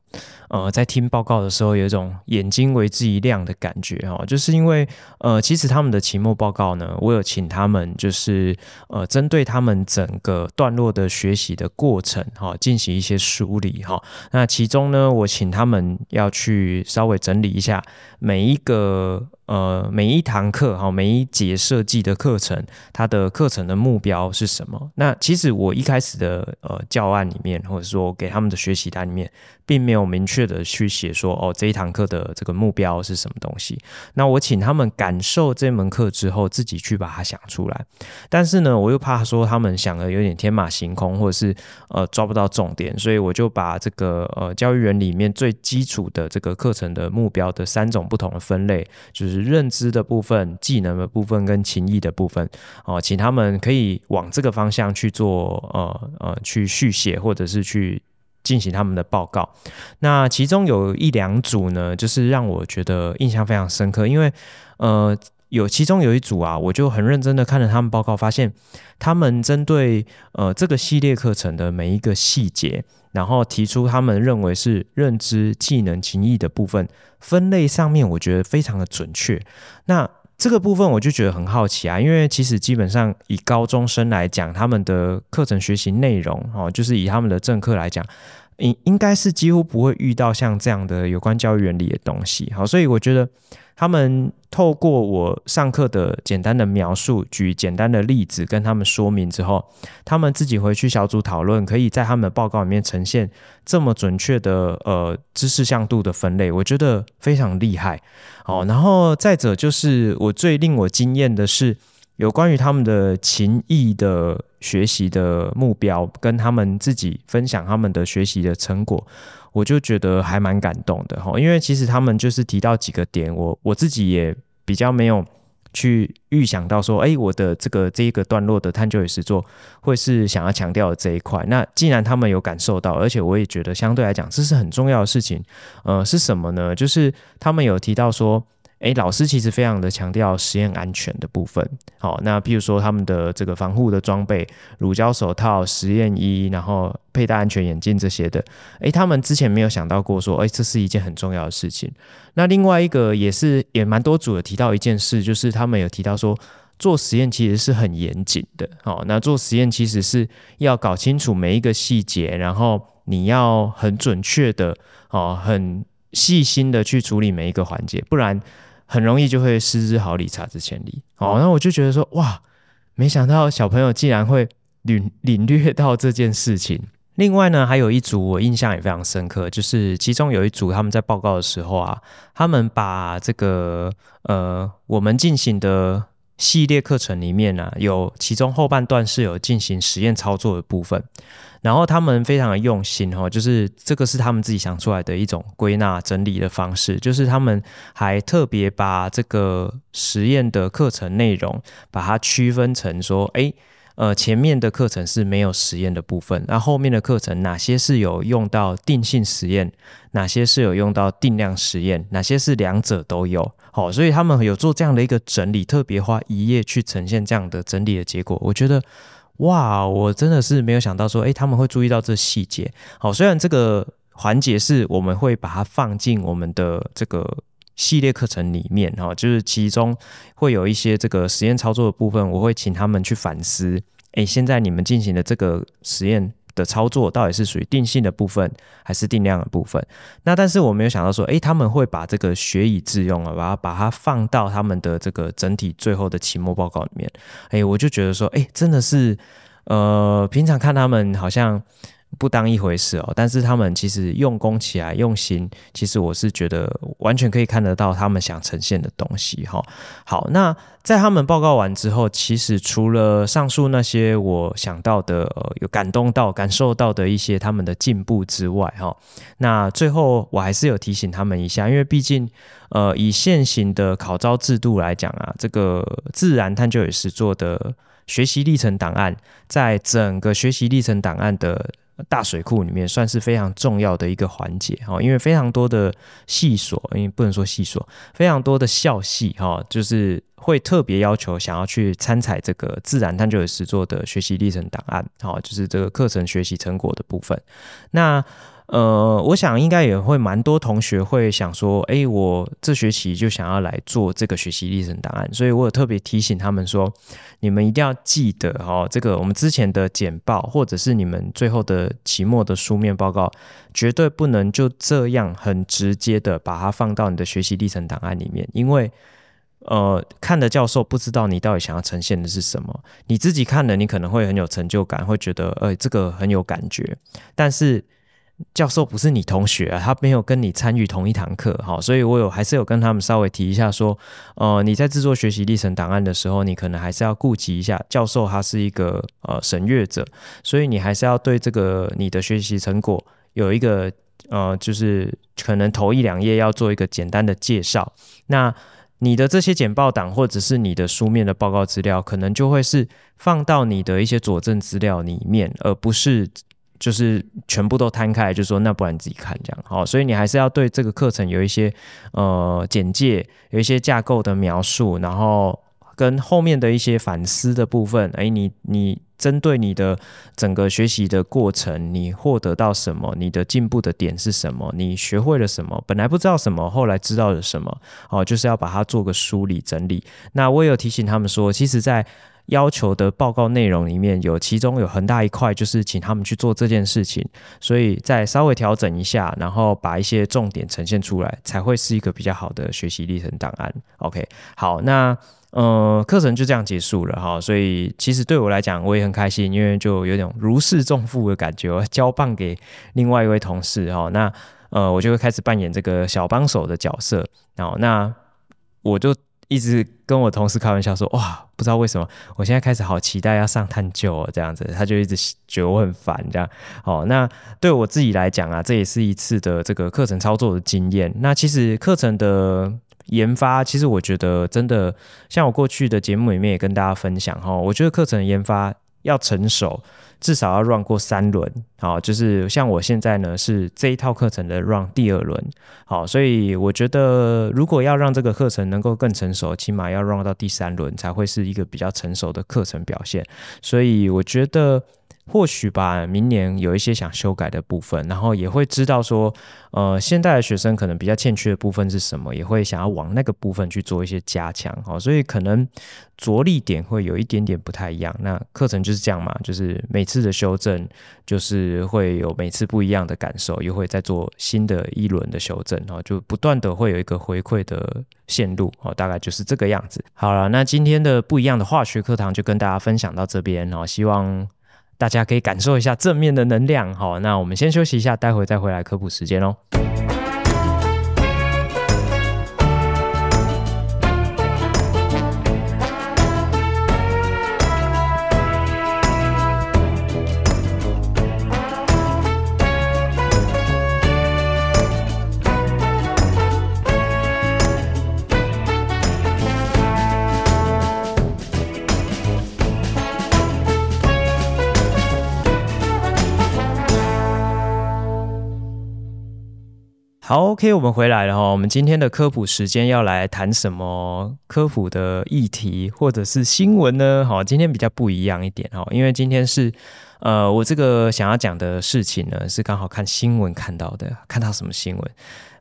呃，在听报告的时候，有一种眼睛为之一亮的感觉哈，就是因为呃，其实他们的期末报告呢，我有请他们就是呃，针对他们整个段落的学习的过程哈，进行一些梳理哈。那其中呢，我请他们要去稍微整理一下每一个呃每一堂课哈，每一节设计的课程，它的课程的目标是什么？那其实我一开始的呃教案里面，或者说给他们的学习单里面，并没有明确。的去写说哦，这一堂课的这个目标是什么东西？那我请他们感受这门课之后，自己去把它想出来。但是呢，我又怕说他们想的有点天马行空，或者是呃抓不到重点，所以我就把这个呃教育人里面最基础的这个课程的目标的三种不同的分类，就是认知的部分、技能的部分跟情意的部分哦、请他们可以往这个方向去做呃呃去续写，或者是去。进行他们的报告，那其中有一两组呢，就是让我觉得印象非常深刻，因为呃，有其中有一组啊，我就很认真的看了他们报告，发现他们针对呃这个系列课程的每一个细节，然后提出他们认为是认知、技能、情意的部分分类上面，我觉得非常的准确。那这个部分我就觉得很好奇啊，因为其实基本上以高中生来讲，他们的课程学习内容哦，就是以他们的正课来讲，应应该是几乎不会遇到像这样的有关教育原理的东西。好，所以我觉得。他们透过我上课的简单的描述，举简单的例子跟他们说明之后，他们自己回去小组讨论，可以在他们的报告里面呈现这么准确的呃知识向度的分类，我觉得非常厉害。哦，然后再者就是我最令我惊艳的是有关于他们的情谊的学习的目标，跟他们自己分享他们的学习的成果。我就觉得还蛮感动的哈，因为其实他们就是提到几个点，我我自己也比较没有去预想到说，哎，我的这个这一个段落的探究与实作会是想要强调的这一块。那既然他们有感受到，而且我也觉得相对来讲这是很重要的事情，呃，是什么呢？就是他们有提到说。诶，老师其实非常的强调实验安全的部分。好，那譬如说他们的这个防护的装备，乳胶手套、实验衣，然后佩戴安全眼镜这些的。诶，他们之前没有想到过说，诶，这是一件很重要的事情。那另外一个也是也蛮多组的提到一件事，就是他们有提到说，做实验其实是很严谨的。好，那做实验其实是要搞清楚每一个细节，然后你要很准确的，哦，很细心的去处理每一个环节，不然。很容易就会失之毫厘，差之千里。哦，那我就觉得说，哇，没想到小朋友竟然会领领略到这件事情。另外呢，还有一组我印象也非常深刻，就是其中有一组他们在报告的时候啊，他们把这个呃我们进行的系列课程里面呢、有其中后半段是有进行实验操作的部分。然后他们非常的用心哦，就是这个是他们自己想出来的一种归纳整理的方式，就是他们还特别把这个实验的课程内容，把它区分成说，诶，呃，前面的课程是没有实验的部分，那后面的课程哪些是有用到定性实验，哪些是有用到定量实验，哪些是两者都有，好，所以他们有做这样的一个整理，特别花一页去呈现这样的整理的结果，我觉得。哇，我真的是没有想到说，诶，他们会注意到这细节。好，虽然这个环节是我们会把它放进我们的这个系列课程里面，哈，就是其中会有一些这个实验操作的部分，我会请他们去反思。诶，现在你们进行的这个实验。的操作到底是属于定性的部分还是定量的部分？那但是我没有想到说，诶，他们会把这个学以致用啊，把它把它放到他们的这个整体最后的期末报告里面。诶，我就觉得说，诶，真的是，呃，平常看他们好像。不当一回事哦，但是他们其实用功起来用心，其实我是觉得完全可以看得到他们想呈现的东西哈。好，那在他们报告完之后，其实除了上述那些我想到的、有感动到、感受到的一些他们的进步之外哈，那最后我还是有提醒他们一下，因为毕竟呃以现行的考招制度来讲啊，这个自然探究与实作的学习历程档案，在整个学习历程档案的大水库里面算是非常重要的一个环节哈，因为非常多的系所，因为不能说系所，非常多的校系哈，就是会特别要求想要去参采这个自然探究与实作的学习历程档案，好，就是这个课程学习成果的部分，那。呃，我想应该也会蛮多同学会想说，哎，我这学期就想要来做这个学习历程档案，所以我有特别提醒他们说，你们一定要记得哦，这个我们之前的简报或者是你们最后的期末的书面报告，绝对不能就这样很直接的把它放到你的学习历程档案里面，因为呃，看的教授不知道你到底想要呈现的是什么，你自己看了，你可能会很有成就感，会觉得，呃，这个很有感觉，但是。教授不是你同学啊，他没有跟你参与同一堂课，好，所以我有还是有跟他们稍微提一下说，呃，你在制作学习历程档案的时候，你可能还是要顾及一下教授他是一个呃审阅者，所以你还是要对这个你的学习成果有一个呃，就是可能头一两页要做一个简单的介绍。那你的这些简报档或者是你的书面的报告资料，可能就会是放到你的一些佐证资料里面，而不是。就是全部都摊开，就说那不然自己看这样好，所以你还是要对这个课程有一些呃简介，有一些架构的描述，然后跟后面的一些反思的部分。哎，你你针对你的整个学习的过程，你获得到什么？你的进步的点是什么？你学会了什么？本来不知道什么，后来知道了什么？哦，就是要把它做个梳理整理。那我也有提醒他们说，其实，在要求的报告内容里面有，其中有很大一块就是请他们去做这件事情，所以再稍微调整一下，然后把一些重点呈现出来，才会是一个比较好的学习历程档案。OK，好，那呃课程就这样结束了哈，所以其实对我来讲我也很开心，因为就有点如释重负的感觉，我交棒给另外一位同事哈，那呃我就会开始扮演这个小帮手的角色，然后那我就。一直跟我同事开玩笑说：“哇，不知道为什么，我现在开始好期待要上探究哦，这样子。”他就一直觉得我很烦，这样。好，那对我自己来讲啊，这也是一次的这个课程操作的经验。那其实课程的研发，其实我觉得真的，像我过去的节目里面也跟大家分享哈，我觉得课程研发要成熟。至少要 run 过三轮，好，就是像我现在呢是这一套课程的 run 第二轮，好，所以我觉得如果要让这个课程能够更成熟，起码要 run 到第三轮才会是一个比较成熟的课程表现，所以我觉得。或许吧，明年有一些想修改的部分，然后也会知道说，呃，现在的学生可能比较欠缺的部分是什么，也会想要往那个部分去做一些加强，好，所以可能着力点会有一点点不太一样。那课程就是这样嘛，就是每次的修正，就是会有每次不一样的感受，又会再做新的一轮的修正，哦，就不断的会有一个回馈的线路，哦，大概就是这个样子。好了，那今天的不一样的化学课堂就跟大家分享到这边，哦，希望。大家可以感受一下正面的能量，好，那我们先休息一下，待会再回来科普时间哦。好，OK，我们回来了哈。我们今天的科普时间要来谈什么科普的议题或者是新闻呢？好，今天比较不一样一点哈，因为今天是呃，我这个想要讲的事情呢，是刚好看新闻看到的。看到什么新闻？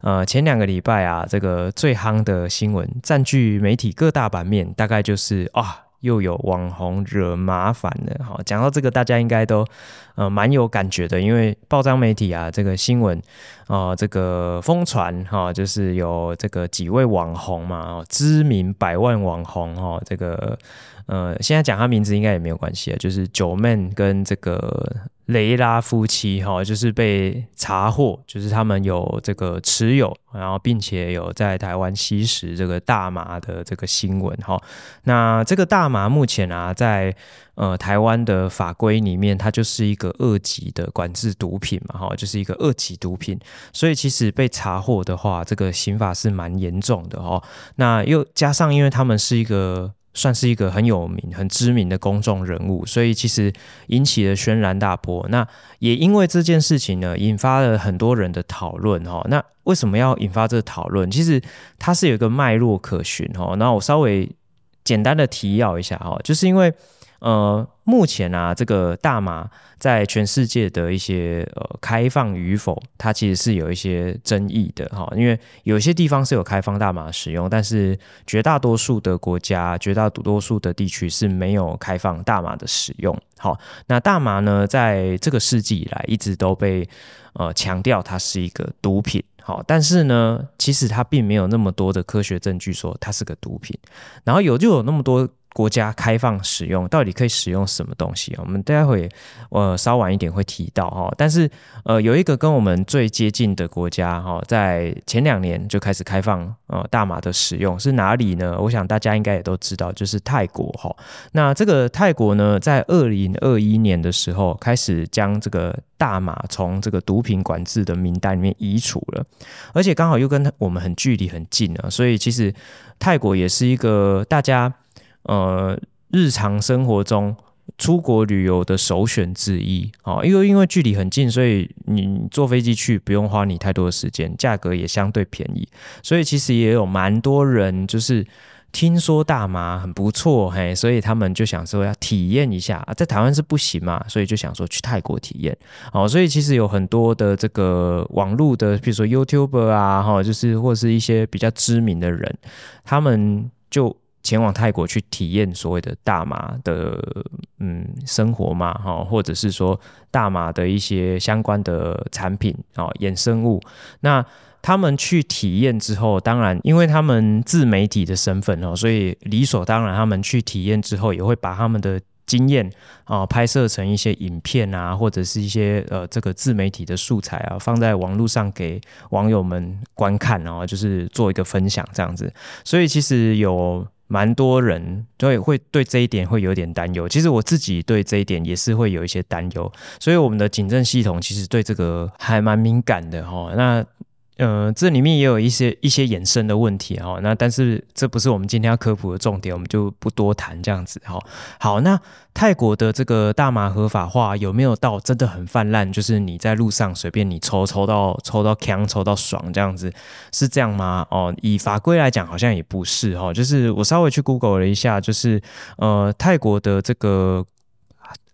呃，前两个礼拜啊，这个最夯的新闻占据媒体各大版面，大概就是啊。又有网红惹麻烦的。哈，讲到这个，大家应该都呃蛮有感觉的，因为报章媒体啊，这个新闻啊、这个疯传哈，就是有这个几位网红嘛，知名百万网红哈，这个呃，现在讲他名字应该也没有关系啊，就是 Joeman 跟这个。雷拉夫妻哈，就是被查获，就是他们有这个持有，然后并且有在台湾吸食这个大麻的这个新闻哈。那这个大麻目前啊，在呃台湾的法规里面，它就是一个二级的管制毒品嘛哈，就是一个二级毒品。所以其实被查获的话，这个刑法是蛮严重的哈。那又加上因为他们是一个。算是一个很有名、很知名的公众人物，所以其实引起了轩然大波。那也因为这件事情呢，引发了很多人的讨论哈。那为什么要引发这个讨论？其实它是有一个脉络可循哈。那我稍微简单的提要一下哈，就是因为。呃，目前啊，这个大麻在全世界的一些呃开放与否，它其实是有一些争议的哈。因为有些地方是有开放大麻使用，但是绝大多数的国家、绝大多数的地区是没有开放大麻的使用。好，那大麻呢，在这个世纪以来一直都被呃强调它是一个毒品。好，但是呢，其实它并没有那么多的科学证据说它是个毒品。然后有就有那么多。国家开放使用，到底可以使用什么东西？我们待会呃稍晚一点会提到哈。但是呃有一个跟我们最接近的国家哈，在前两年就开始开放呃大麻的使用是哪里呢？我想大家应该也都知道，就是泰国哈。那这个泰国呢，在二零二一年的时候开始将这个大麻从这个毒品管制的名单里面移除了，而且刚好又跟我们很距离很近啊，所以其实泰国也是一个大家。呃，日常生活中出国旅游的首选之一。啊，因为因为距离很近，所以你坐飞机去不用花你太多的时间，价格也相对便宜，所以其实也有蛮多人就是听说大麻很不错，嘿，所以他们就想说要体验一下，在台湾是不行嘛，所以就想说去泰国体验，哦，所以其实有很多的这个网络的，比如说 YouTuber 啊，哈，就是或是一些比较知名的人，他们就。前往泰国去体验所谓的大麻的嗯生活嘛，哈，或者是说大麻的一些相关的产品啊，衍生物。那他们去体验之后，当然因为他们自媒体的身份哦，所以理所当然，他们去体验之后也会把他们的经验啊拍摄成一些影片啊，或者是一些呃这个自媒体的素材啊，放在网络上给网友们观看，然后就是做一个分享这样子。所以其实有。蛮多人就会对这一点会有点担忧，其实我自己对这一点也是会有一些担忧，所以我们的警政系统其实对这个还蛮敏感的哈。那呃，这里面也有一些一些衍生的问题哈。那但是这不是我们今天要科普的重点，我们就不多谈这样子哈。好，那泰国的这个大麻合法化有没有到真的很泛滥？就是你在路上随便你抽抽到抽到强抽到爽这样子，是这样吗？哦，以法规来讲好像也不是哈。就是我稍微去 Google 了一下，就是呃泰国的这个。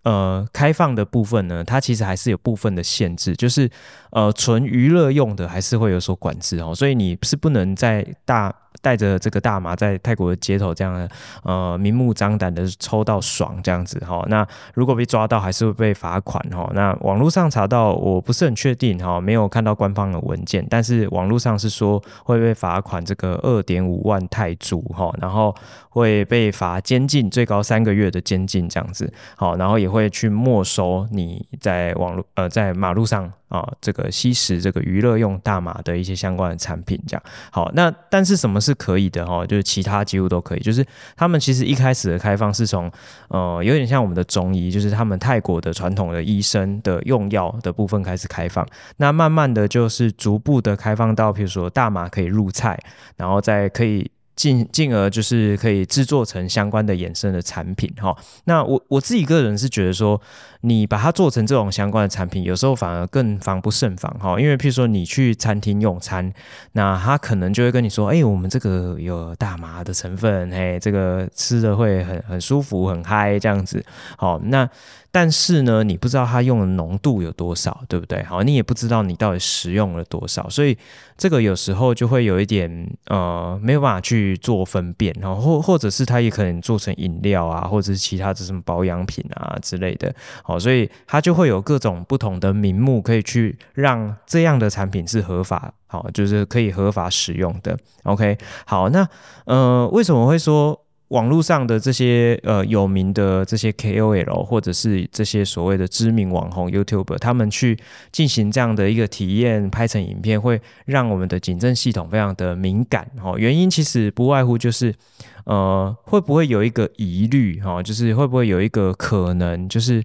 呃，开放的部分呢，它其实还是有部分的限制，就是呃，纯娱乐用的还是会有所管制哦，所以你是不能在大。带着这个大麻在泰国的街头这样呃明目张胆的抽到爽这样子哈，那如果被抓到还是会被罚款哈。那网络上查到我不是很确定哈，没有看到官方的文件，但是网络上是说会被罚款这个二点五万泰铢哈，然后会被罚监禁最高三个月的监禁这样子好，然后也会去没收你在网络呃在马路上。啊，这个吸食这个娱乐用大麻的一些相关的产品，这样好。那但是什么是可以的哈？就是其他几乎都可以。就是他们其实一开始的开放是从呃有点像我们的中医，就是他们泰国的传统的医生的用药的部分开始开放。那慢慢的就是逐步的开放到，比如说大麻可以入菜，然后再可以。进进而就是可以制作成相关的衍生的产品哈。那我我自己个人是觉得说，你把它做成这种相关的产品，有时候反而更防不胜防哈。因为譬如说你去餐厅用餐，那他可能就会跟你说，哎，我们这个有大麻的成分，嘿，这个吃的会很很舒服，很嗨这样子。好，那。但是呢，你不知道它用的浓度有多少，对不对？好，你也不知道你到底食用了多少，所以这个有时候就会有一点呃没有办法去做分辨，然后或或者是它也可能做成饮料啊，或者是其他的什么保养品啊之类的。好，所以它就会有各种不同的名目可以去让这样的产品是合法，好，就是可以合法使用的。OK，好，那呃为什么会说？网络上的这些呃有名的这些 KOL 或者是这些所谓的知名网红 YouTuber，他们去进行这样的一个体验，拍成影片，会让我们的警政系统非常的敏感。哈，原因其实不外乎就是，呃，会不会有一个疑虑？哈，就是会不会有一个可能，就是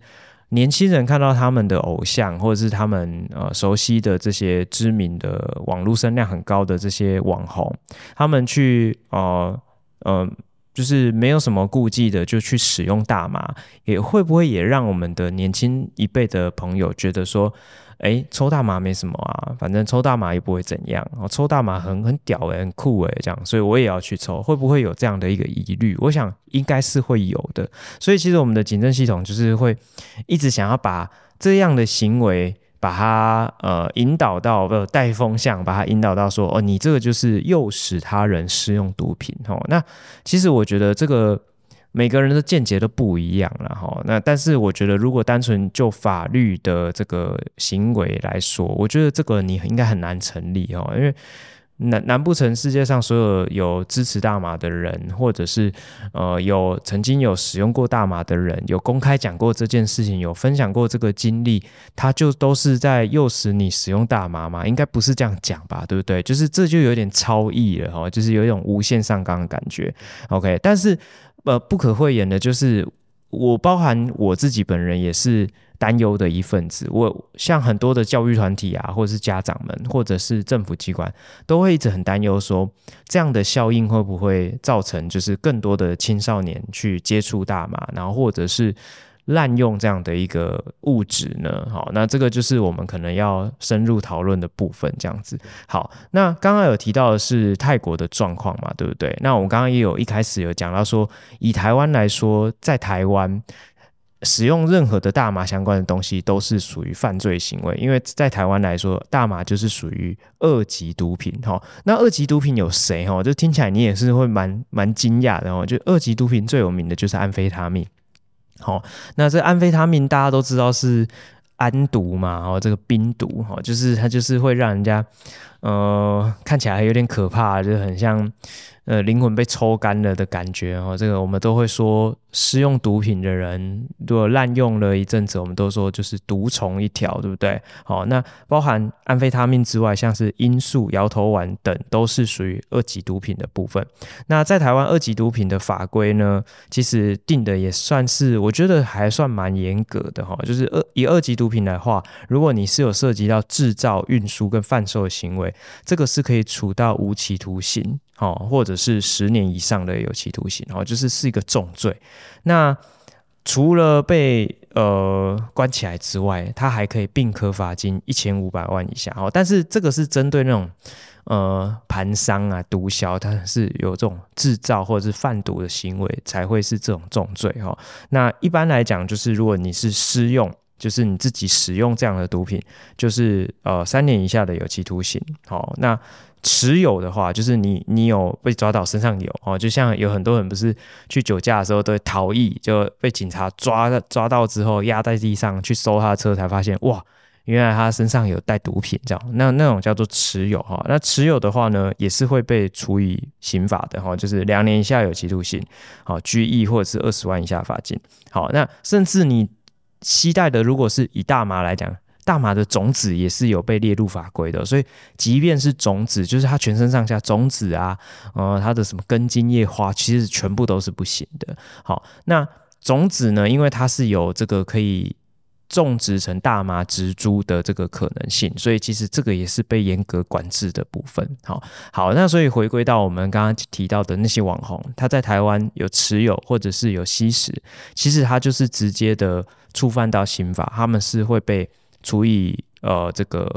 年轻人看到他们的偶像，或者是他们呃熟悉的这些知名的网络声量很高的这些网红，他们去呃呃。就是没有什么顾忌的就去使用大麻，也会不会也让我们的年轻一辈的朋友觉得说，哎，抽大麻没什么啊，反正抽大麻也不会怎样，哦，抽大麻很很屌诶，很酷诶，这样，所以我也要去抽，会不会有这样的一个疑虑？我想应该是会有的。所以其实我们的警政系统就是会一直想要把这样的行为。把他呃引导到呃带风向，把他引导到说哦，你这个就是诱使他人使用毒品哦。那其实我觉得这个每个人的见解都不一样了哈。那但是我觉得，如果单纯就法律的这个行为来说，我觉得这个你应该很难成立哦，因为。难难不成世界上所有有支持大麻的人，或者是呃有曾经有使用过大麻的人，有公开讲过这件事情，有分享过这个经历，他就都是在诱使你使用大麻吗？应该不是这样讲吧，对不对？就是这就有点超意了哈，就是有一种无限上纲的感觉。OK，但是呃不可讳言的就是，我包含我自己本人也是。担忧的一份子，我像很多的教育团体啊，或者是家长们，或者是政府机关，都会一直很担忧说，这样的效应会不会造成就是更多的青少年去接触大麻，然后或者是滥用这样的一个物质呢？好，那这个就是我们可能要深入讨论的部分，这样子。好，那刚刚有提到的是泰国的状况嘛，对不对？那我们刚刚也有一开始有讲到说，以台湾来说，在台湾。使用任何的大麻相关的东西都是属于犯罪行为，因为在台湾来说，大麻就是属于二级毒品哈。那二级毒品有谁哈？就听起来你也是会蛮蛮惊讶的哦。就二级毒品最有名的就是安非他命。好，那这安非他命大家都知道是安毒嘛，哦，这个冰毒哈，就是它就是会让人家呃看起来有点可怕，就很像。呃，灵魂被抽干了的感觉哦，这个我们都会说，施用毒品的人如果滥用了一阵子，我们都说就是毒虫一条，对不对？好，那包含安非他命之外，像是罂粟、摇头丸等，都是属于二级毒品的部分。那在台湾二级毒品的法规呢，其实定的也算是，我觉得还算蛮严格的哈。就是二以二级毒品来话，如果你是有涉及到制造、运输跟贩售的行为，这个是可以处到无期徒刑。哦，或者是十年以上的有期徒刑，哦，就是是一个重罪。那除了被呃关起来之外，他还可以并科罚金一千五百万以下。哦，但是这个是针对那种呃盘商啊、毒枭，他是有这种制造或者是贩毒的行为，才会是这种重罪。哈，那一般来讲，就是如果你是私用，就是你自己使用这样的毒品，就是呃三年以下的有期徒刑。好，那。持有的话，就是你你有被抓到身上有哦，就像有很多人不是去酒驾的时候都会逃逸，就被警察抓抓到之后压在地上去搜他的车，才发现哇，原来他身上有带毒品这样，那那种叫做持有哈。那持有的话呢，也是会被处以刑法的哈，就是两年以下有期徒刑，好拘役或者是二十万以下罚金。好，那甚至你携带的，如果是以大麻来讲。大麻的种子也是有被列入法规的，所以即便是种子，就是它全身上下种子啊，呃，它的什么根茎叶花，其实全部都是不行的。好，那种子呢，因为它是有这个可以种植成大麻植株的这个可能性，所以其实这个也是被严格管制的部分。好，好，那所以回归到我们刚刚提到的那些网红，他在台湾有持有或者是有吸食，其实他就是直接的触犯到刑法，他们是会被。处以呃，这个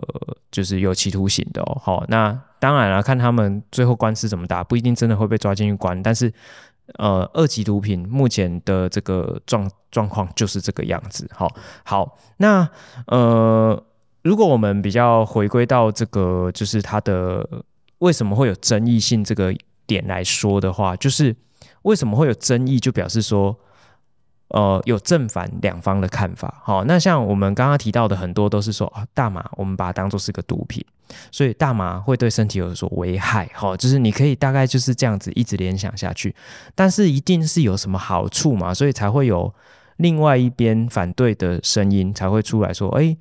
就是有期徒刑的哦。好，那当然了，看他们最后官司怎么打，不一定真的会被抓进去关。但是，呃，二级毒品目前的这个状状况就是这个样子。好，好，那呃，如果我们比较回归到这个，就是它的为什么会有争议性这个点来说的话，就是为什么会有争议，就表示说。呃，有正反两方的看法。好，那像我们刚刚提到的很多都是说，大麻我们把它当做是个毒品，所以大麻会对身体有所危害。好，就是你可以大概就是这样子一直联想下去，但是一定是有什么好处嘛，所以才会有另外一边反对的声音才会出来说，哎，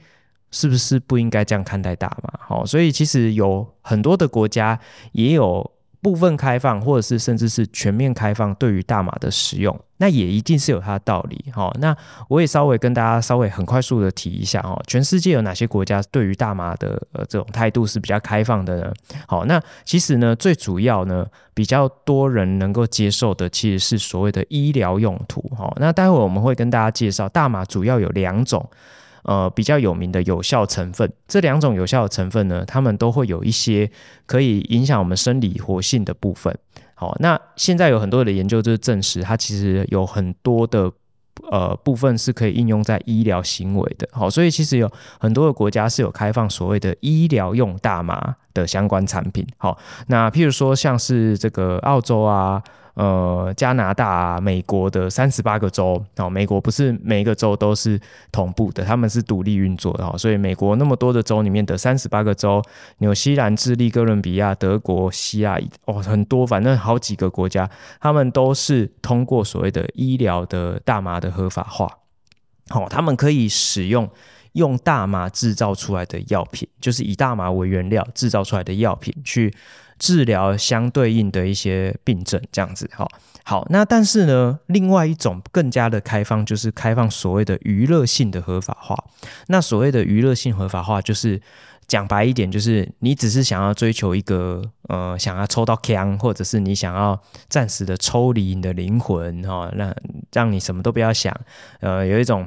是不是不应该这样看待大麻？好，所以其实有很多的国家也有。部分开放，或者是甚至是全面开放，对于大麻的使用，那也一定是有它的道理。哈，那我也稍微跟大家稍微很快速的提一下哦，全世界有哪些国家对于大麻的呃这种态度是比较开放的呢？好，那其实呢，最主要呢，比较多人能够接受的，其实是所谓的医疗用途。哈，那待会我们会跟大家介绍，大麻主要有两种。呃，比较有名的有效成分，这两种有效的成分呢，它们都会有一些可以影响我们生理活性的部分。好，那现在有很多的研究就是证实，它其实有很多的呃部分是可以应用在医疗行为的。好，所以其实有很多的国家是有开放所谓的医疗用大麻的相关产品。好，那譬如说像是这个澳洲啊。呃，加拿大啊，美国的三十八个州哦，美国不是每一个州都是同步的，他们是独立运作的哦，所以美国那么多的州里面的三十八个州，纽西兰、智利、哥伦比亚、德国、希腊哦，很多，反正好几个国家，他们都是通过所谓的医疗的大麻的合法化，好，他们可以使用用大麻制造出来的药品，就是以大麻为原料制造出来的药品去。治疗相对应的一些病症，这样子，哈，好，那但是呢，另外一种更加的开放，就是开放所谓的娱乐性的合法化。那所谓的娱乐性合法化，就是。讲白一点，就是你只是想要追求一个呃，想要抽到枪，或者是你想要暂时的抽离你的灵魂哈，让让你什么都不要想，呃，有一种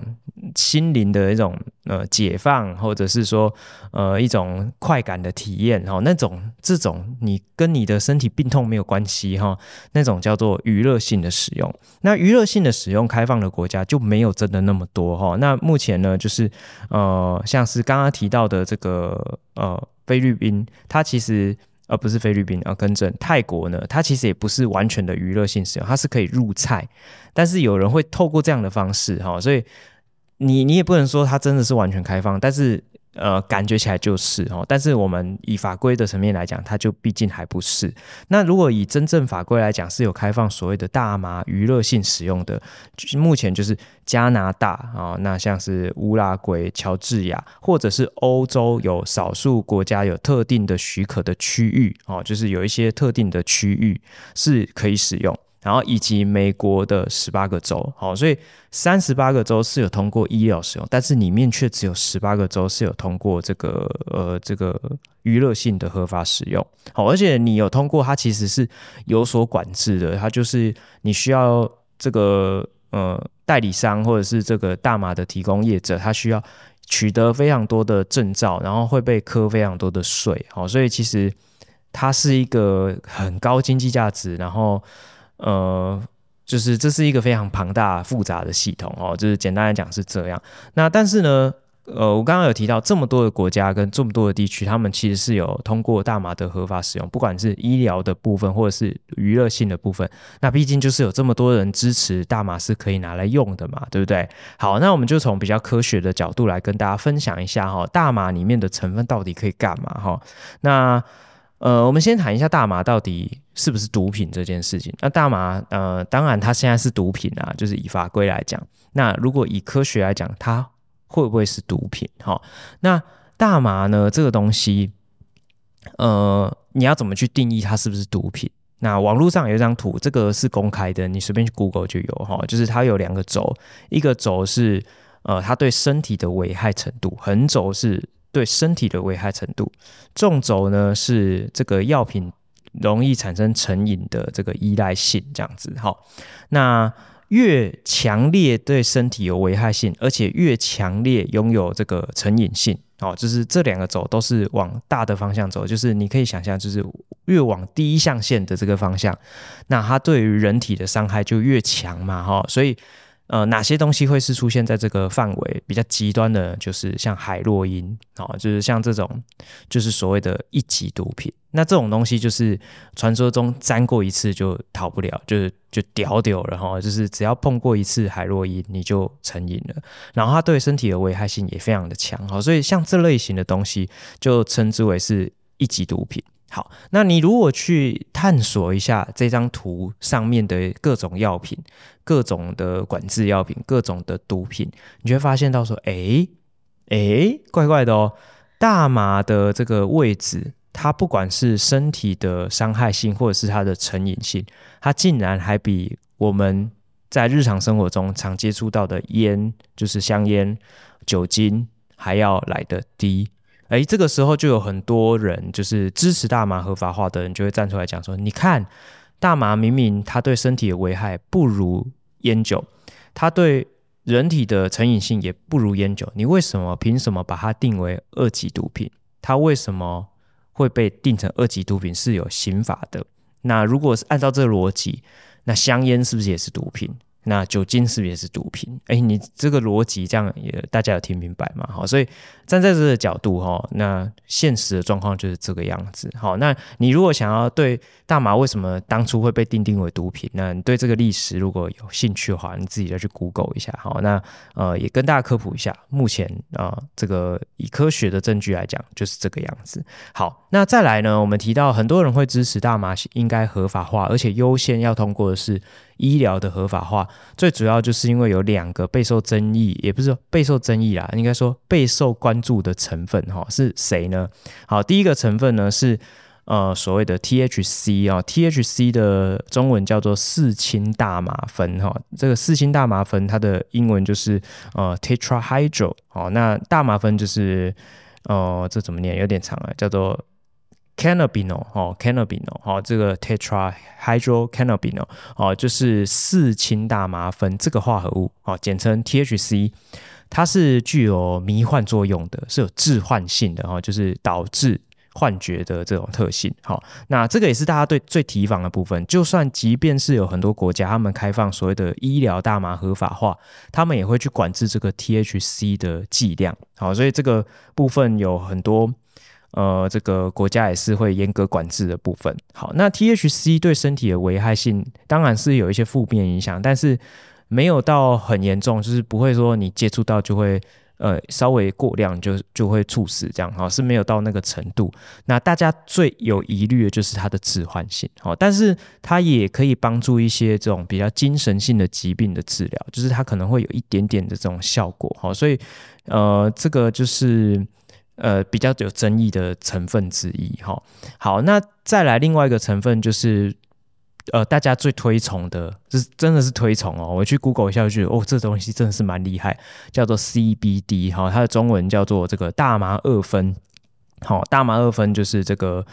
心灵的一种呃解放，或者是说呃一种快感的体验哈，那种这种你跟你的身体病痛没有关系哈，那种叫做娱乐性的使用。那娱乐性的使用开放的国家就没有真的那么多哈。那目前呢，就是呃，像是刚刚提到的这个。呃，菲律宾它其实呃不是菲律宾啊，更正泰国呢，它其实也不是完全的娱乐性使用，它是可以入菜，但是有人会透过这样的方式哈，所以你你也不能说它真的是完全开放，但是。呃，感觉起来就是哦，但是我们以法规的层面来讲，它就毕竟还不是。那如果以真正法规来讲，是有开放所谓的大麻娱乐性使用的，就是目前就是加拿大啊、哦，那像是乌拉圭、乔治亚，或者是欧洲有少数国家有特定的许可的区域哦，就是有一些特定的区域是可以使用。然后以及美国的十八个州，好，所以三十八个州是有通过医疗使用，但是里面却只有十八个州是有通过这个呃这个娱乐性的合法使用，好，而且你有通过，它其实是有所管制的，它就是你需要这个呃代理商或者是这个大麻的提供业者，他需要取得非常多的证照，然后会被课非常多的税，好，所以其实它是一个很高经济价值，然后。呃，就是这是一个非常庞大复杂的系统哦，就是简单来讲是这样。那但是呢，呃，我刚刚有提到这么多的国家跟这么多的地区，他们其实是有通过大麻的合法使用，不管是医疗的部分或者是娱乐性的部分。那毕竟就是有这么多人支持大麻是可以拿来用的嘛，对不对？好，那我们就从比较科学的角度来跟大家分享一下哈，大麻里面的成分到底可以干嘛哈？那呃，我们先谈一下大麻到底是不是毒品这件事情。那大麻，呃，当然它现在是毒品啊，就是以法规来讲。那如果以科学来讲，它会不会是毒品？哈，那大麻呢，这个东西，呃，你要怎么去定义它是不是毒品？那网络上有一张图，这个是公开的，你随便去 Google 就有哈，就是它有两个轴，一个轴是呃，它对身体的危害程度，横轴是。对身体的危害程度，纵轴呢是这个药品容易产生成瘾的这个依赖性，这样子。好，那越强烈对身体有危害性，而且越强烈拥有这个成瘾性，好，就是这两个轴都是往大的方向走，就是你可以想象，就是越往第一象限的这个方向，那它对于人体的伤害就越强嘛，哈，所以。呃，哪些东西会是出现在这个范围比较极端的？就是像海洛因，哦，就是像这种，就是所谓的一级毒品。那这种东西就是传说中沾过一次就逃不了，就是就屌屌了哈，就是只要碰过一次海洛因，你就成瘾了。然后它对身体的危害性也非常的强，哈，所以像这类型的东西就称之为是一级毒品。好，那你如果去探索一下这张图上面的各种药品、各种的管制药品、各种的毒品，你就会发现到说，哎、欸、哎、怪怪的哦，大麻的这个位置它不管是身体的伤害性，或者是它的成瘾性，它竟然还比我们在日常生活中常接触到的烟，就是香烟、酒精还要来得低。诶，这个时候就有很多人，就是支持大麻合法化的人，就会站出来讲说：你看，大麻明明它对身体的危害不如烟酒，它对人体的成瘾性也不如烟酒，你为什么凭什么把它定为二级毒品？它为什么会被定成二级毒品是有刑法的？那如果是按照这个逻辑，那香烟是不是也是毒品？那酒精是不是也是毒品？哎，你这个逻辑这样也大家有听明白吗？好，所以站在这个角度哈，那现实的状况就是这个样子。好，那你如果想要对大麻为什么当初会被定定为毒品，那你对这个历史如果有兴趣的话，你自己再去 Google 一下。好，那呃也跟大家科普一下，目前啊、这个以科学的证据来讲就是这个样子。好，那再来呢，我们提到很多人会支持大麻应该合法化，而且优先要通过的是。医疗的合法化，最主要就是因为有两个备受争议，也不是备受争议啦，应该说备受关注的成分哈，是谁呢？好，第一个成分呢是呃所谓的 THC 啊，THC 的中文叫做四氢大麻酚哈，这个四氢大麻酚它的英文就是呃 tetrahydro，哦，那大麻酚就是呃这怎么念？有点长啊，叫做。Cannabinol 哦，Cannabinol 哦，这个 Tetrahydrocannabinol 哦，就是四氢大麻酚这个化合物哦，简称 THC，它是具有迷幻作用的，是有致幻性的哦，就是导致幻觉的这种特性。好，那这个也是大家对最提防的部分。就算即便是有很多国家他们开放所谓的医疗大麻合法化，他们也会去管制这个 THC 的剂量。好，所以这个部分有很多。呃，这个国家也是会严格管制的部分。好，那 THC 对身体的危害性当然是有一些负面影响，但是没有到很严重，就是不会说你接触到就会呃稍微过量就就会猝死这样哈，是没有到那个程度。那大家最有疑虑的就是它的致幻性，好，但是它也可以帮助一些这种比较精神性的疾病的治疗，就是它可能会有一点点的这种效果。好，所以呃，这个就是。呃，比较有争议的成分之一哈。好，那再来另外一个成分就是，呃，大家最推崇的，就是真的是推崇哦。我去 Google 一下就觉得，哦，这东西真的是蛮厉害，叫做 CBD 哈，它的中文叫做这个大麻二酚。好，大麻二酚就是这个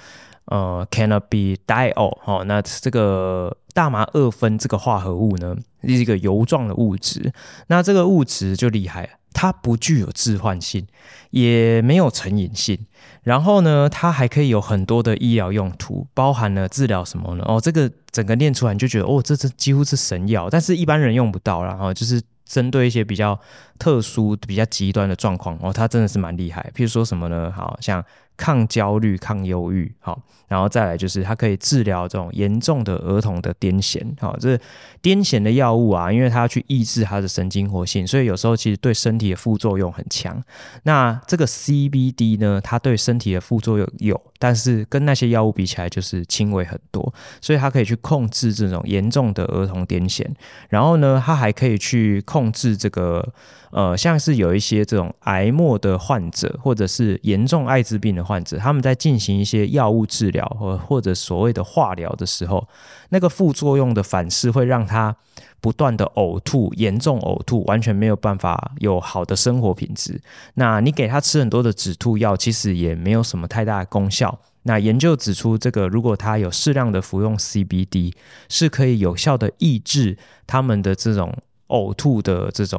呃 Cannabidiol 哈。那这个大麻二酚这个化合物呢，是一个油状的物质。那这个物质就厉害。它不具有致幻性，也没有成瘾性，然后呢，它还可以有很多的医疗用途，包含了治疗什么呢？哦，这个整个念出来你就觉得哦，这这几乎是神药，但是一般人用不到，然后就是针对一些比较特殊、比较极端的状况哦，它真的是蛮厉害。譬如说什么呢？好像。抗焦虑、抗忧郁，好，然后再来就是它可以治疗这种严重的儿童的癫痫，好，这癫痫的药物啊，因为它要去抑制它的神经活性，所以有时候其实对身体的副作用很强。那这个 CBD 呢，它对身体的副作用有，但是跟那些药物比起来就是轻微很多，所以它可以去控制这种严重的儿童癫痫。然后呢，它还可以去控制这个。呃，像是有一些这种癌末的患者，或者是严重艾滋病的患者，他们在进行一些药物治疗或或者所谓的化疗的时候，那个副作用的反噬会让他不断的呕吐，严重呕吐，完全没有办法有好的生活品质。那你给他吃很多的止吐药，其实也没有什么太大的功效。那研究指出，这个如果他有适量的服用 CBD，是可以有效的抑制他们的这种呕吐的这种。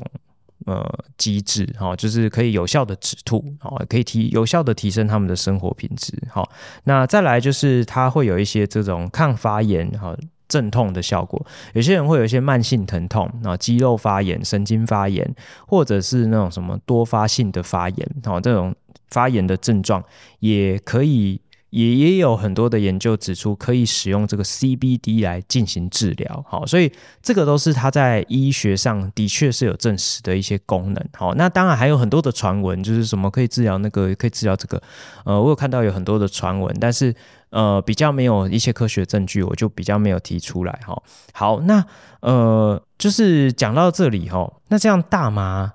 呃，机制哈，就是可以有效的止吐，好，可以提有效的提升他们的生活品质，好，那再来就是它会有一些这种抗发炎哈、镇痛的效果。有些人会有一些慢性疼痛啊，肌肉发炎、神经发炎，或者是那种什么多发性的发炎，好，这种发炎的症状也可以。也也有很多的研究指出，可以使用这个 CBD 来进行治疗，好，所以这个都是它在医学上的确是有证实的一些功能，好，那当然还有很多的传闻，就是什么可以治疗那个，可以治疗这个，呃，我有看到有很多的传闻，但是呃，比较没有一些科学证据，我就比较没有提出来，哈，好，那呃，就是讲到这里哈，那这样大麻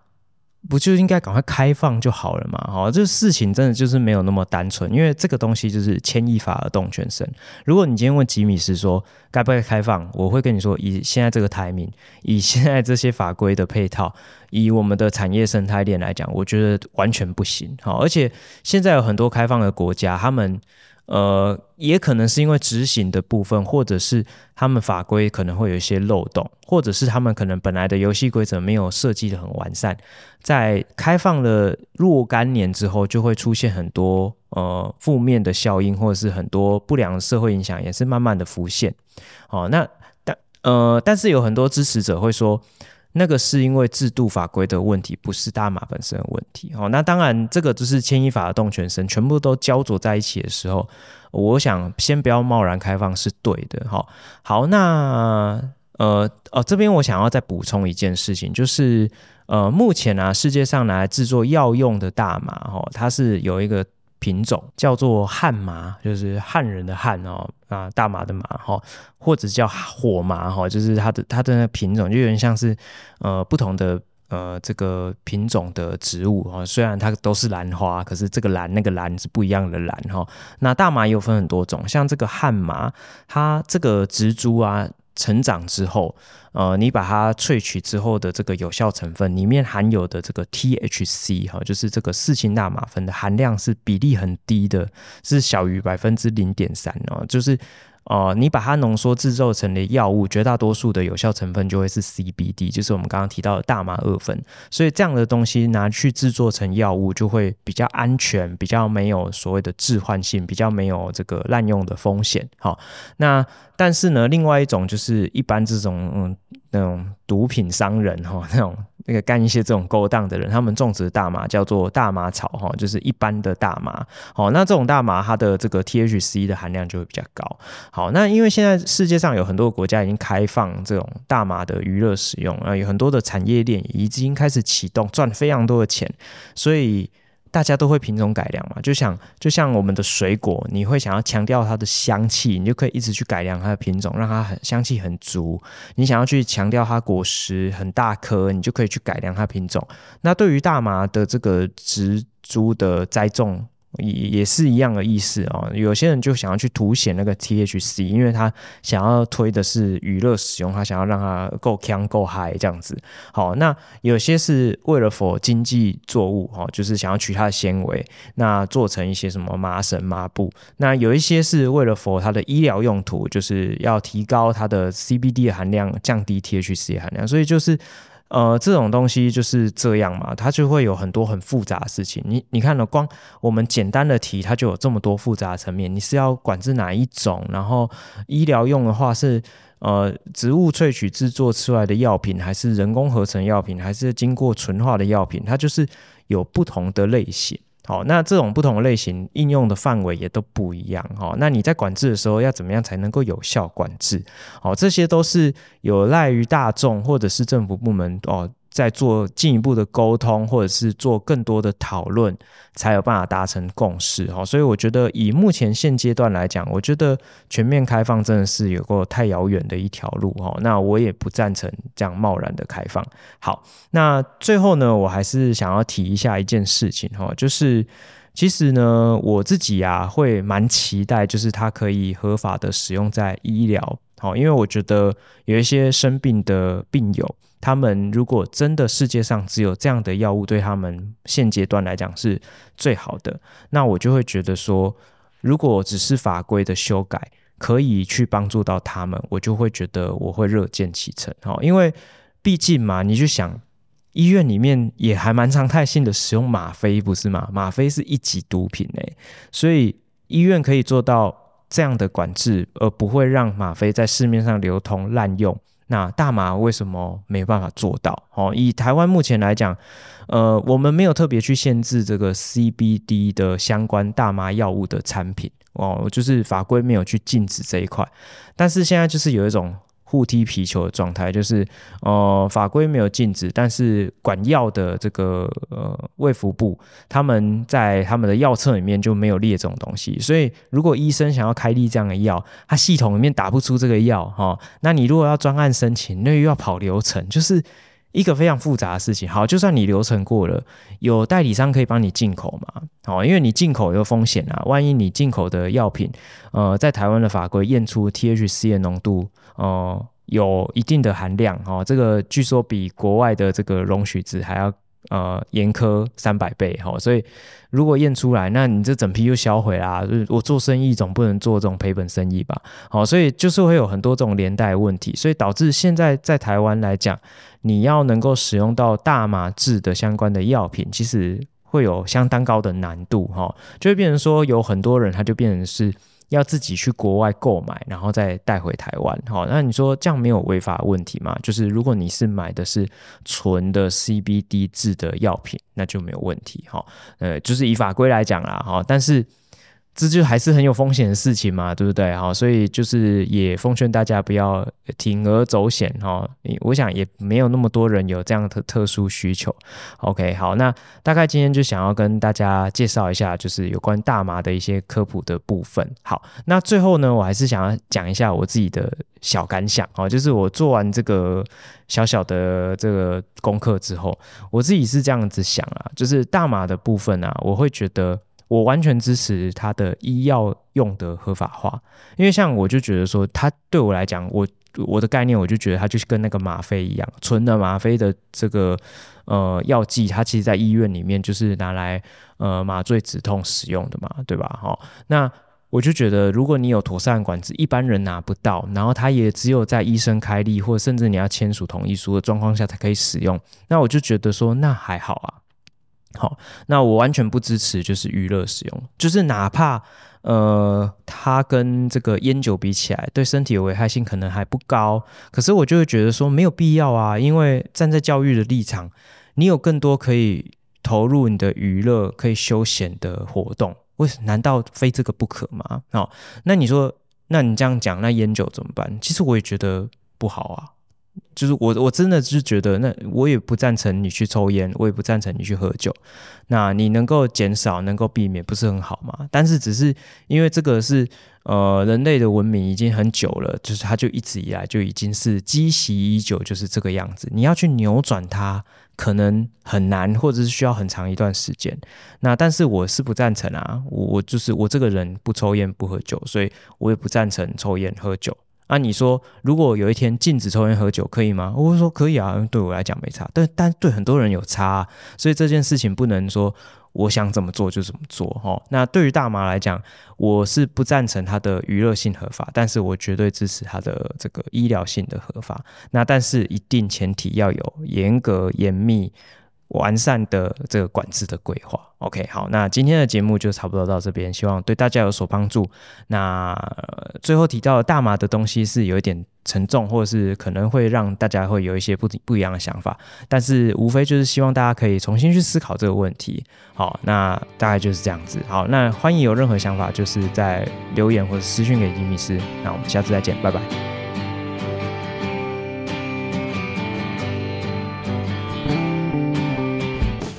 不就应该赶快开放就好了嘛？好，这事情真的就是没有那么单纯，因为这个东西就是牵一发而动全身。如果你今天问吉米是说该不该开放，我会跟你说，以现在这个台名以现在这些法规的配套，以我们的产业生态链来讲，我觉得完全不行。好，而且现在有很多开放的国家，他们。呃，也可能是因为执行的部分，或者是他们法规可能会有一些漏洞，或者是他们可能本来的游戏规则没有设计得很完善，在开放了若干年之后，就会出现很多呃负面的效应，或者是很多不良社会影响，也是慢慢的浮现。好，那但呃，但是有很多支持者会说。那个是因为制度法规的问题，不是大麻本身的问题。哦，那当然，这个就是牵一发而动全身，全部都焦灼在一起的时候，我想先不要贸然开放是对的。好，好，那呃哦，这边我想要再补充一件事情，就是呃，目前啊，世界上拿来制作药用的大麻，哈，它是有一个。品种叫做旱麻，就是汉人的汉哦，啊，大麻的麻哈，或者叫火麻哈，就是它的它的那品种就有点像是呃不同的呃这个品种的植物哈，虽然它都是兰花，可是这个兰那个兰是不一样的兰哈。那大麻也有分很多种，像这个旱麻，它这个植株啊。成长之后，呃，你把它萃取之后的这个有效成分里面含有的这个 THC 哈，就是这个四氢大麻酚的含量是比例很低的，是小于百分之零点三哦，就是。哦、你把它浓缩制造成的药物，绝大多数的有效成分就会是 CBD，就是我们刚刚提到的大麻二酚。所以这样的东西拿去制作成药物，就会比较安全，比较没有所谓的致幻性，比较没有这个滥用的风险。好，那但是呢，另外一种就是一般这种嗯那种毒品商人哈那种。那个干一些这种勾当的人，他们种植的大麻叫做大麻草哈，就是一般的大麻。好，那这种大麻它的这个 THC 的含量就会比较高。好，那因为现在世界上有很多国家已经开放这种大麻的娱乐使用，啊，有很多的产业链已经开始启动，赚非常多的钱，所以。大家都会品种改良嘛，就像就像我们的水果，你会想要强调它的香气，你就可以一直去改良它的品种，让它很香气很足。你想要去强调它果实很大颗，你就可以去改良它品种。那对于大麻的这个植株的栽种。也也是一样的意思哦。有些人就想要去凸显那个 THC，因为他想要推的是娱乐使用，他想要让它够锵够嗨这样子。好，那有些是为了 for 经济作物哈，就是想要取它的纤维，那做成一些什么麻绳、麻布。那有一些是为了 for 它的医疗用途，就是要提高它的 CBD 的含量，降低 THC 的含量。所以就是。呃，这种东西就是这样嘛，它就会有很多很复杂的事情。你你看了，光我们简单的题，它就有这么多复杂的层面。你是要管制哪一种？然后医疗用的话是呃植物萃取制作出来的药品，还是人工合成药品，还是经过纯化的药品？它就是有不同的类型。好，那这种不同类型应用的范围也都不一样。好，那你在管制的时候要怎么样才能够有效管制？好，这些都是有赖于大众或者是政府部门哦。在做进一步的沟通，或者是做更多的讨论，才有办法达成共识哈。所以我觉得，以目前现阶段来讲，我觉得全面开放真的是有个太遥远的一条路哈。那我也不赞成这样贸然的开放。好，那最后呢，我还是想要提一下一件事情哈，就是其实呢，我自己啊会蛮期待，就是它可以合法的使用在医疗。好，因为我觉得有一些生病的病友。他们如果真的世界上只有这样的药物，对他们现阶段来讲是最好的，那我就会觉得说，如果只是法规的修改可以去帮助到他们，我就会觉得我会乐见其成。好，因为毕竟嘛，你就想医院里面也还蛮常态性的使用吗啡，不是吗？吗啡是一级毒品诶，所以医院可以做到这样的管制，而不会让吗啡在市面上流通滥用。那大麻为什么没有办法做到？哦，以台湾目前来讲，呃，我们没有特别去限制这个 CBD 的相关大麻药物的产品哦，就是法规没有去禁止这一块，但是现在就是有一种。互踢皮球的状态，就是呃法规没有禁止，但是管药的这个呃卫福部，他们在他们的药册里面就没有列这种东西，所以如果医生想要开立这样的药，他系统里面打不出这个药哈，那你如果要专案申请，那又要跑流程，就是一个非常复杂的事情。好，就算你流程过了，有代理商可以帮你进口嘛？好，因为你进口有风险啊，万一你进口的药品，呃，在台湾的法规验出 THC 的浓度，呃，有一定的含量，哦，这个据说比国外的这个容许值还要。呃，严苛三百倍哈，所以如果验出来，那你这整批就销毁啦。我做生意总不能做这种赔本生意吧？好，所以就是会有很多这种连带问题，所以导致现在在台湾来讲，你要能够使用到大麻制的相关的药品，其实会有相当高的难度哈，就会变成说有很多人他就变成是。要自己去国外购买，然后再带回台湾。好，那你说这样没有违法问题吗？就是如果你是买的是纯的 CBD 制的药品，那就没有问题。哈，呃，就是以法规来讲啦，哈，但是。这就还是很有风险的事情嘛，对不对？哈，所以就是也奉劝大家不要铤而走险哈。我想也没有那么多人有这样的特殊需求。OK，好，那大概今天就想要跟大家介绍一下，就是有关大麻的一些科普的部分。好，那最后呢，我还是想要讲一下我自己的小感想哦，就是我做完这个小小的这个功课之后，我自己是这样子想啊，就是大麻的部分啊，我会觉得。我完全支持它的医药用的合法化，因为像我就觉得说，它对我来讲，我我的概念我就觉得它就是跟那个吗啡一样，纯的吗啡的这个呃药剂，它其实在医院里面就是拿来呃麻醉止痛使用的嘛，对吧？好，那我就觉得，如果你有妥善管制，一般人拿不到，然后它也只有在医生开立或者甚至你要签署同意书的状况下才可以使用，那我就觉得说，那还好啊。好，那我完全不支持，就是娱乐使用，就是哪怕呃，它跟这个烟酒比起来，对身体的危害性可能还不高，可是我就会觉得说没有必要啊，因为站在教育的立场，你有更多可以投入你的娱乐、可以休闲的活动，为什难道非这个不可吗？好，那你说，那你这样讲，那烟酒怎么办？其实我也觉得不好啊。就是我，我真的是觉得，那我也不赞成你去抽烟，我也不赞成你去喝酒。那你能够减少，能够避免，不是很好吗？但是只是因为这个是呃，人类的文明已经很久了，就是它就一直以来就已经是积习已久，就是这个样子。你要去扭转它，可能很难，或者是需要很长一段时间。那但是我是不赞成啊，我我就是我这个人不抽烟不喝酒，所以我也不赞成抽烟喝酒。啊，你说如果有一天禁止抽烟喝酒可以吗？我说可以啊，对我来讲没差，但但对很多人有差，所以这件事情不能说我想怎么做就怎么做哈。那对于大麻来讲，我是不赞成它的娱乐性合法，但是我绝对支持它的这个医疗性的合法。那但是一定前提要有严格严密。完善的这个管制的规划，OK，好，那今天的节目就差不多到这边，希望对大家有所帮助。那、最后提到的大麻的东西是有一点沉重，或者是可能会让大家会有一些不不一样的想法，但是无非就是希望大家可以重新去思考这个问题。好，那大概就是这样子。好，那欢迎有任何想法，就是在留言或者私讯给吉米斯。那我们下次再见，拜拜。